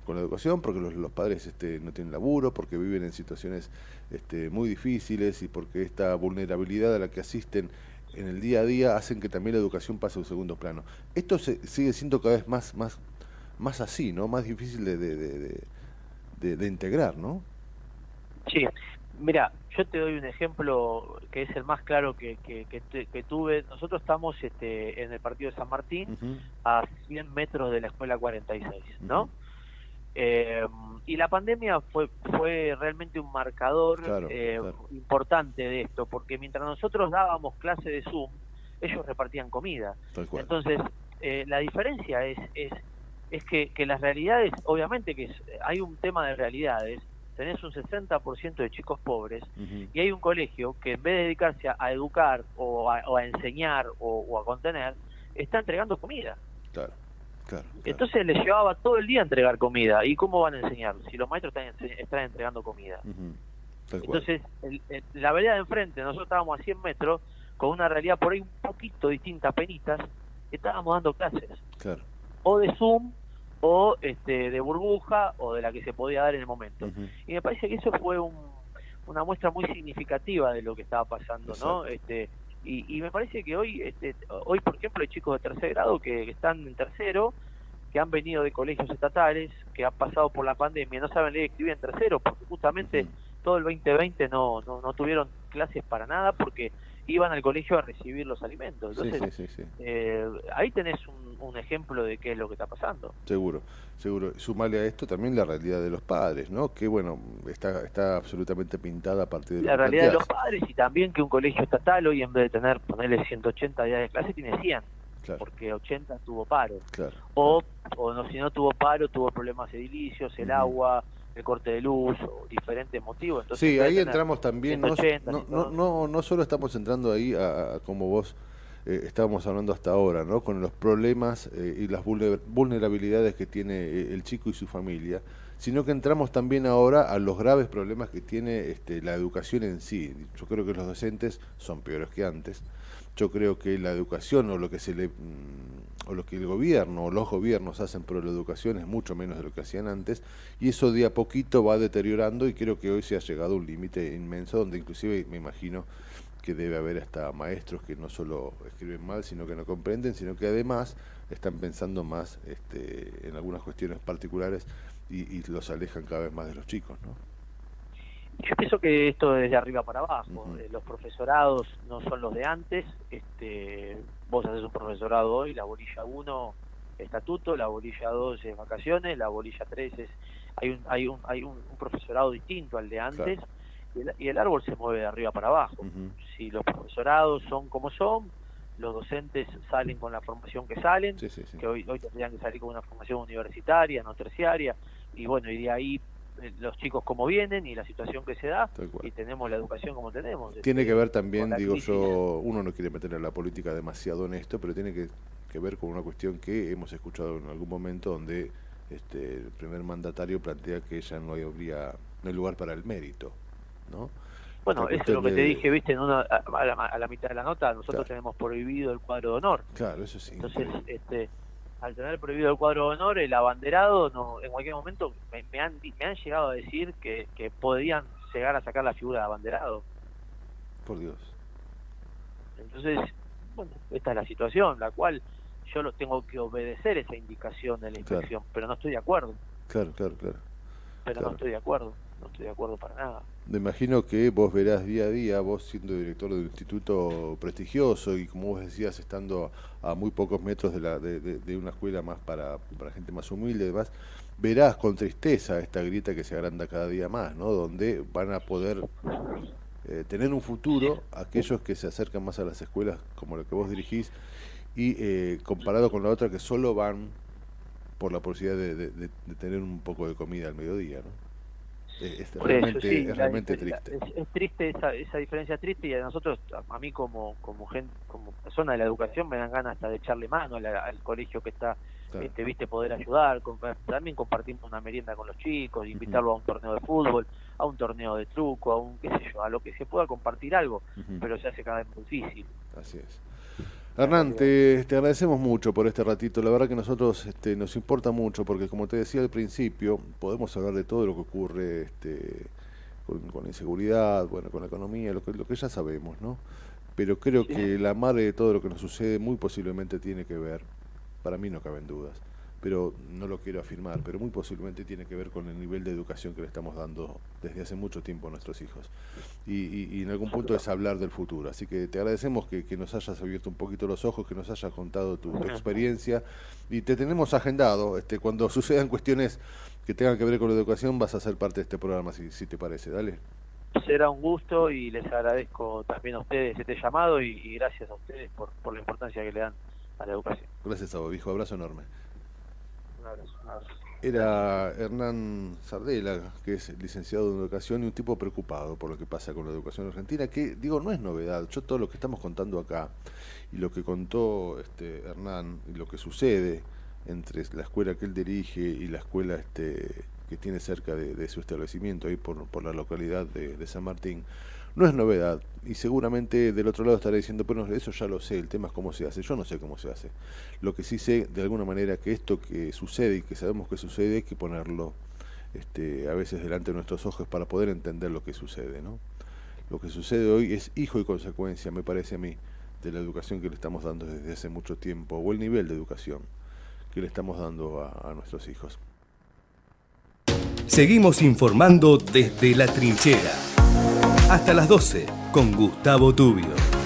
con la educación, porque los, padres este, no tienen laburo, porque viven en situaciones este, muy difíciles y porque esta vulnerabilidad a la que asisten en el día a día hacen que también la educación pase a un segundo plano. Esto se, sigue siendo cada vez más, más, más así, ¿no? Más difícil de, integrar, ¿no? Sí, mira, yo te doy un ejemplo que es el más claro que, que, que, tuve. Nosotros estamos este, en el partido de San Martín, a 100 metros de la escuela 46, ¿no? Eh, y la pandemia fue, fue realmente un marcador eh, importante de esto, porque mientras nosotros dábamos clase de Zoom, ellos repartían comida. Entonces, eh, la diferencia es, es, es que, que, las realidades, obviamente que hay un tema de realidades, tenés un 60% de chicos pobres y hay un colegio que en vez de dedicarse a, educar o a, enseñar o, a contener, está entregando comida. Claro. Claro, Entonces les llevaba todo el día a entregar comida. ¿Y cómo van a enseñar si los maestros están, están entregando comida? Entonces, la vereda de enfrente, nosotros estábamos a 100 metros, con una realidad por ahí un poquito distinta, penitas, estábamos dando clases. Claro. O de Zoom, o este, de burbuja, o de la que se podía dar en el momento. Y me parece que eso fue una muestra muy significativa de lo que estaba pasando, ¿no? Este, y, me parece que hoy, este, hoy por ejemplo, hay chicos de tercer grado que, están en tercero, que han venido de colegios estatales, que han pasado por la pandemia, no saben leer y escribir en tercero, porque justamente todo el 2020 no, no, no tuvieron clases para nada, porque iban al colegio a recibir los alimentos. Entonces, eh, ahí tenés un, ejemplo de qué es lo que está pasando. Seguro, seguro. Sumarle a esto también la realidad de los padres, ¿no? Que, bueno, está, está absolutamente pintada a partir de La realidad de los padres y también que un colegio estatal hoy en vez de tener, ponerle 180 días de clase, tiene 100. Porque 80 tuvo paro. o, o no, si no tuvo paro, tuvo problemas edilicios, el agua, el corte de luz o diferentes motivos. Entonces, sí, ahí entramos también, no, no, no, no, solo estamos entrando ahí a, como vos eh, estábamos hablando hasta ahora, ¿no? con los problemas eh, y las vulnerabilidades que tiene eh, el chico y su familia, sino que entramos también ahora a los graves problemas que tiene este, la educación en sí. Yo creo que los docentes son peores que antes. Yo creo que la educación o lo que se le mm, o lo que el gobierno o los gobiernos hacen por la educación es mucho menos de lo que hacían antes y eso de a poquito va deteriorando y creo que hoy se ha llegado a un límite inmenso donde inclusive me imagino que debe haber hasta maestros que no solo escriben mal, sino que no comprenden, sino que además están pensando más este, en algunas cuestiones particulares y, y los alejan cada vez más de los chicos, ¿no? Yo pienso que esto es de arriba para abajo. Eh, los profesorados no son los de antes. Este, vos haces un profesorado hoy, la bolilla 1 estatuto, la bolilla 2 es vacaciones, la bolilla 3 es hay un hay un hay un, profesorado distinto al de antes y, el, árbol se mueve de arriba para abajo. Si los profesorados son como son, los docentes salen con la formación que salen, que hoy hoy tendrían que salir con una formación universitaria, no terciaria y bueno, y de ahí los chicos como vienen y la situación que se da y tenemos la educación como tenemos. Tiene este, que ver también, digo yo, uno no quiere meter en la política demasiado en esto, pero tiene que, ver con una cuestión que hemos escuchado en algún momento donde este, el primer mandatario plantea que ya no habría no hay lugar para el mérito, ¿no? Bueno, eso es lo que te dije, viste, en una, a, la, mitad de la nota, nosotros tenemos prohibido el cuadro de honor. Claro, eso sí. Entonces, este al tener prohibido el cuadro de honor, el abanderado, no, en cualquier momento me, han, me han llegado a decir que, que podían llegar a sacar la figura de abanderado. Por Dios. Entonces, bueno, esta es la situación, la cual yo lo tengo que obedecer esa indicación de la inspección, pero no estoy de acuerdo. Claro, claro, claro. Pero no estoy de acuerdo, no estoy de acuerdo para nada. Me imagino que vos verás día a día, vos siendo director de un instituto prestigioso y como vos decías, estando a muy pocos metros de, la, de, una escuela más para, gente más humilde y demás, verás con tristeza esta grieta que se agranda cada día más, ¿no? Donde van a poder eh, tener un futuro aquellos que se acercan más a las escuelas como la que vos dirigís y eh, comparado con la otra que solo van por la posibilidad de tener un poco de comida al mediodía, ¿no? Es, realmente, triste. Es, triste esa, esa diferencia triste y a nosotros, a, mí como como gente, como persona de la educación me dan ganas hasta de echarle mano al, colegio que está, este, viste, poder ayudar. también compartimos una merienda con los chicos, invitarlo a un torneo de fútbol, a un torneo de truco, a un qué sé yo, a lo que se pueda compartir algo, pero se hace cada vez más difícil. Así es. Hernán, te, agradecemos mucho por este ratito. La verdad que nosotros este, nos importa mucho porque, como te decía al principio, podemos hablar de todo lo que ocurre este, con, la inseguridad, bueno, con la economía, lo que, lo que ya sabemos, ¿no? Pero creo que la madre de todo lo que nos sucede muy posiblemente tiene que ver, para mí no caben dudas, pero no lo quiero afirmar, pero muy posiblemente tiene que ver con el nivel de educación que le estamos dando desde hace mucho tiempo a nuestros hijos. Y, en algún punto es hablar del futuro. Así que te agradecemos que, nos hayas abierto un poquito los ojos, que nos hayas contado tu, experiencia y te tenemos agendado. Este, cuando sucedan cuestiones que tengan que ver con la educación, vas a ser parte de este programa, si, si te parece. Dale. Será un gusto y les agradezco también a ustedes este llamado y, gracias a ustedes por, por la importancia que le dan a la educación. Gracias a vos, hijo. Abrazo enorme. Era Hernán Sardela, que es licenciado en educación y un tipo preocupado por lo que pasa con la educación argentina, que digo, no es novedad. Yo todo lo que estamos contando acá y lo que contó este Hernán y lo que sucede entre la escuela que él dirige y la escuela este, que tiene cerca de, su establecimiento, ahí por, por la localidad de, San Martín, no es novedad. Y seguramente del otro lado estará diciendo, pero eso ya lo sé, el tema es cómo se hace. Yo no sé cómo se hace. Lo que sí sé, de alguna manera, que esto que sucede y que sabemos que sucede, hay que ponerlo este, a veces delante de nuestros ojos para poder entender lo que sucede. ¿no? Lo que sucede hoy es hijo y consecuencia, me parece a mí, de la educación que le estamos dando desde hace mucho tiempo, o el nivel de educación que le estamos dando a nuestros hijos. Seguimos informando desde la trinchera. Hasta las 12 con Gustavo Tubio.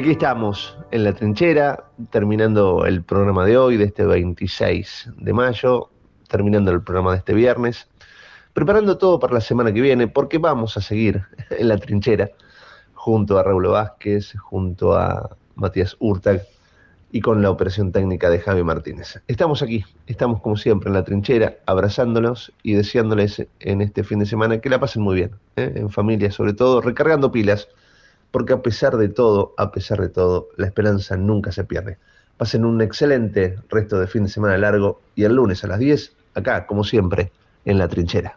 Aquí estamos en la trinchera, terminando el programa de hoy, de este 26 de mayo, terminando el programa de este viernes, preparando todo para la semana que viene, porque vamos a seguir en la trinchera junto a Raúl Vázquez, junto a Matías Urtag y con la operación técnica de Javi Martínez. Estamos aquí, estamos como siempre en la trinchera, abrazándolos y deseándoles en este fin de semana que la pasen muy bien, ¿eh? en familia sobre todo, recargando pilas porque a pesar de todo, a pesar de todo, la esperanza nunca se pierde. Pasen un excelente resto de fin de semana largo y el lunes a las 10, acá, como siempre, en la trinchera.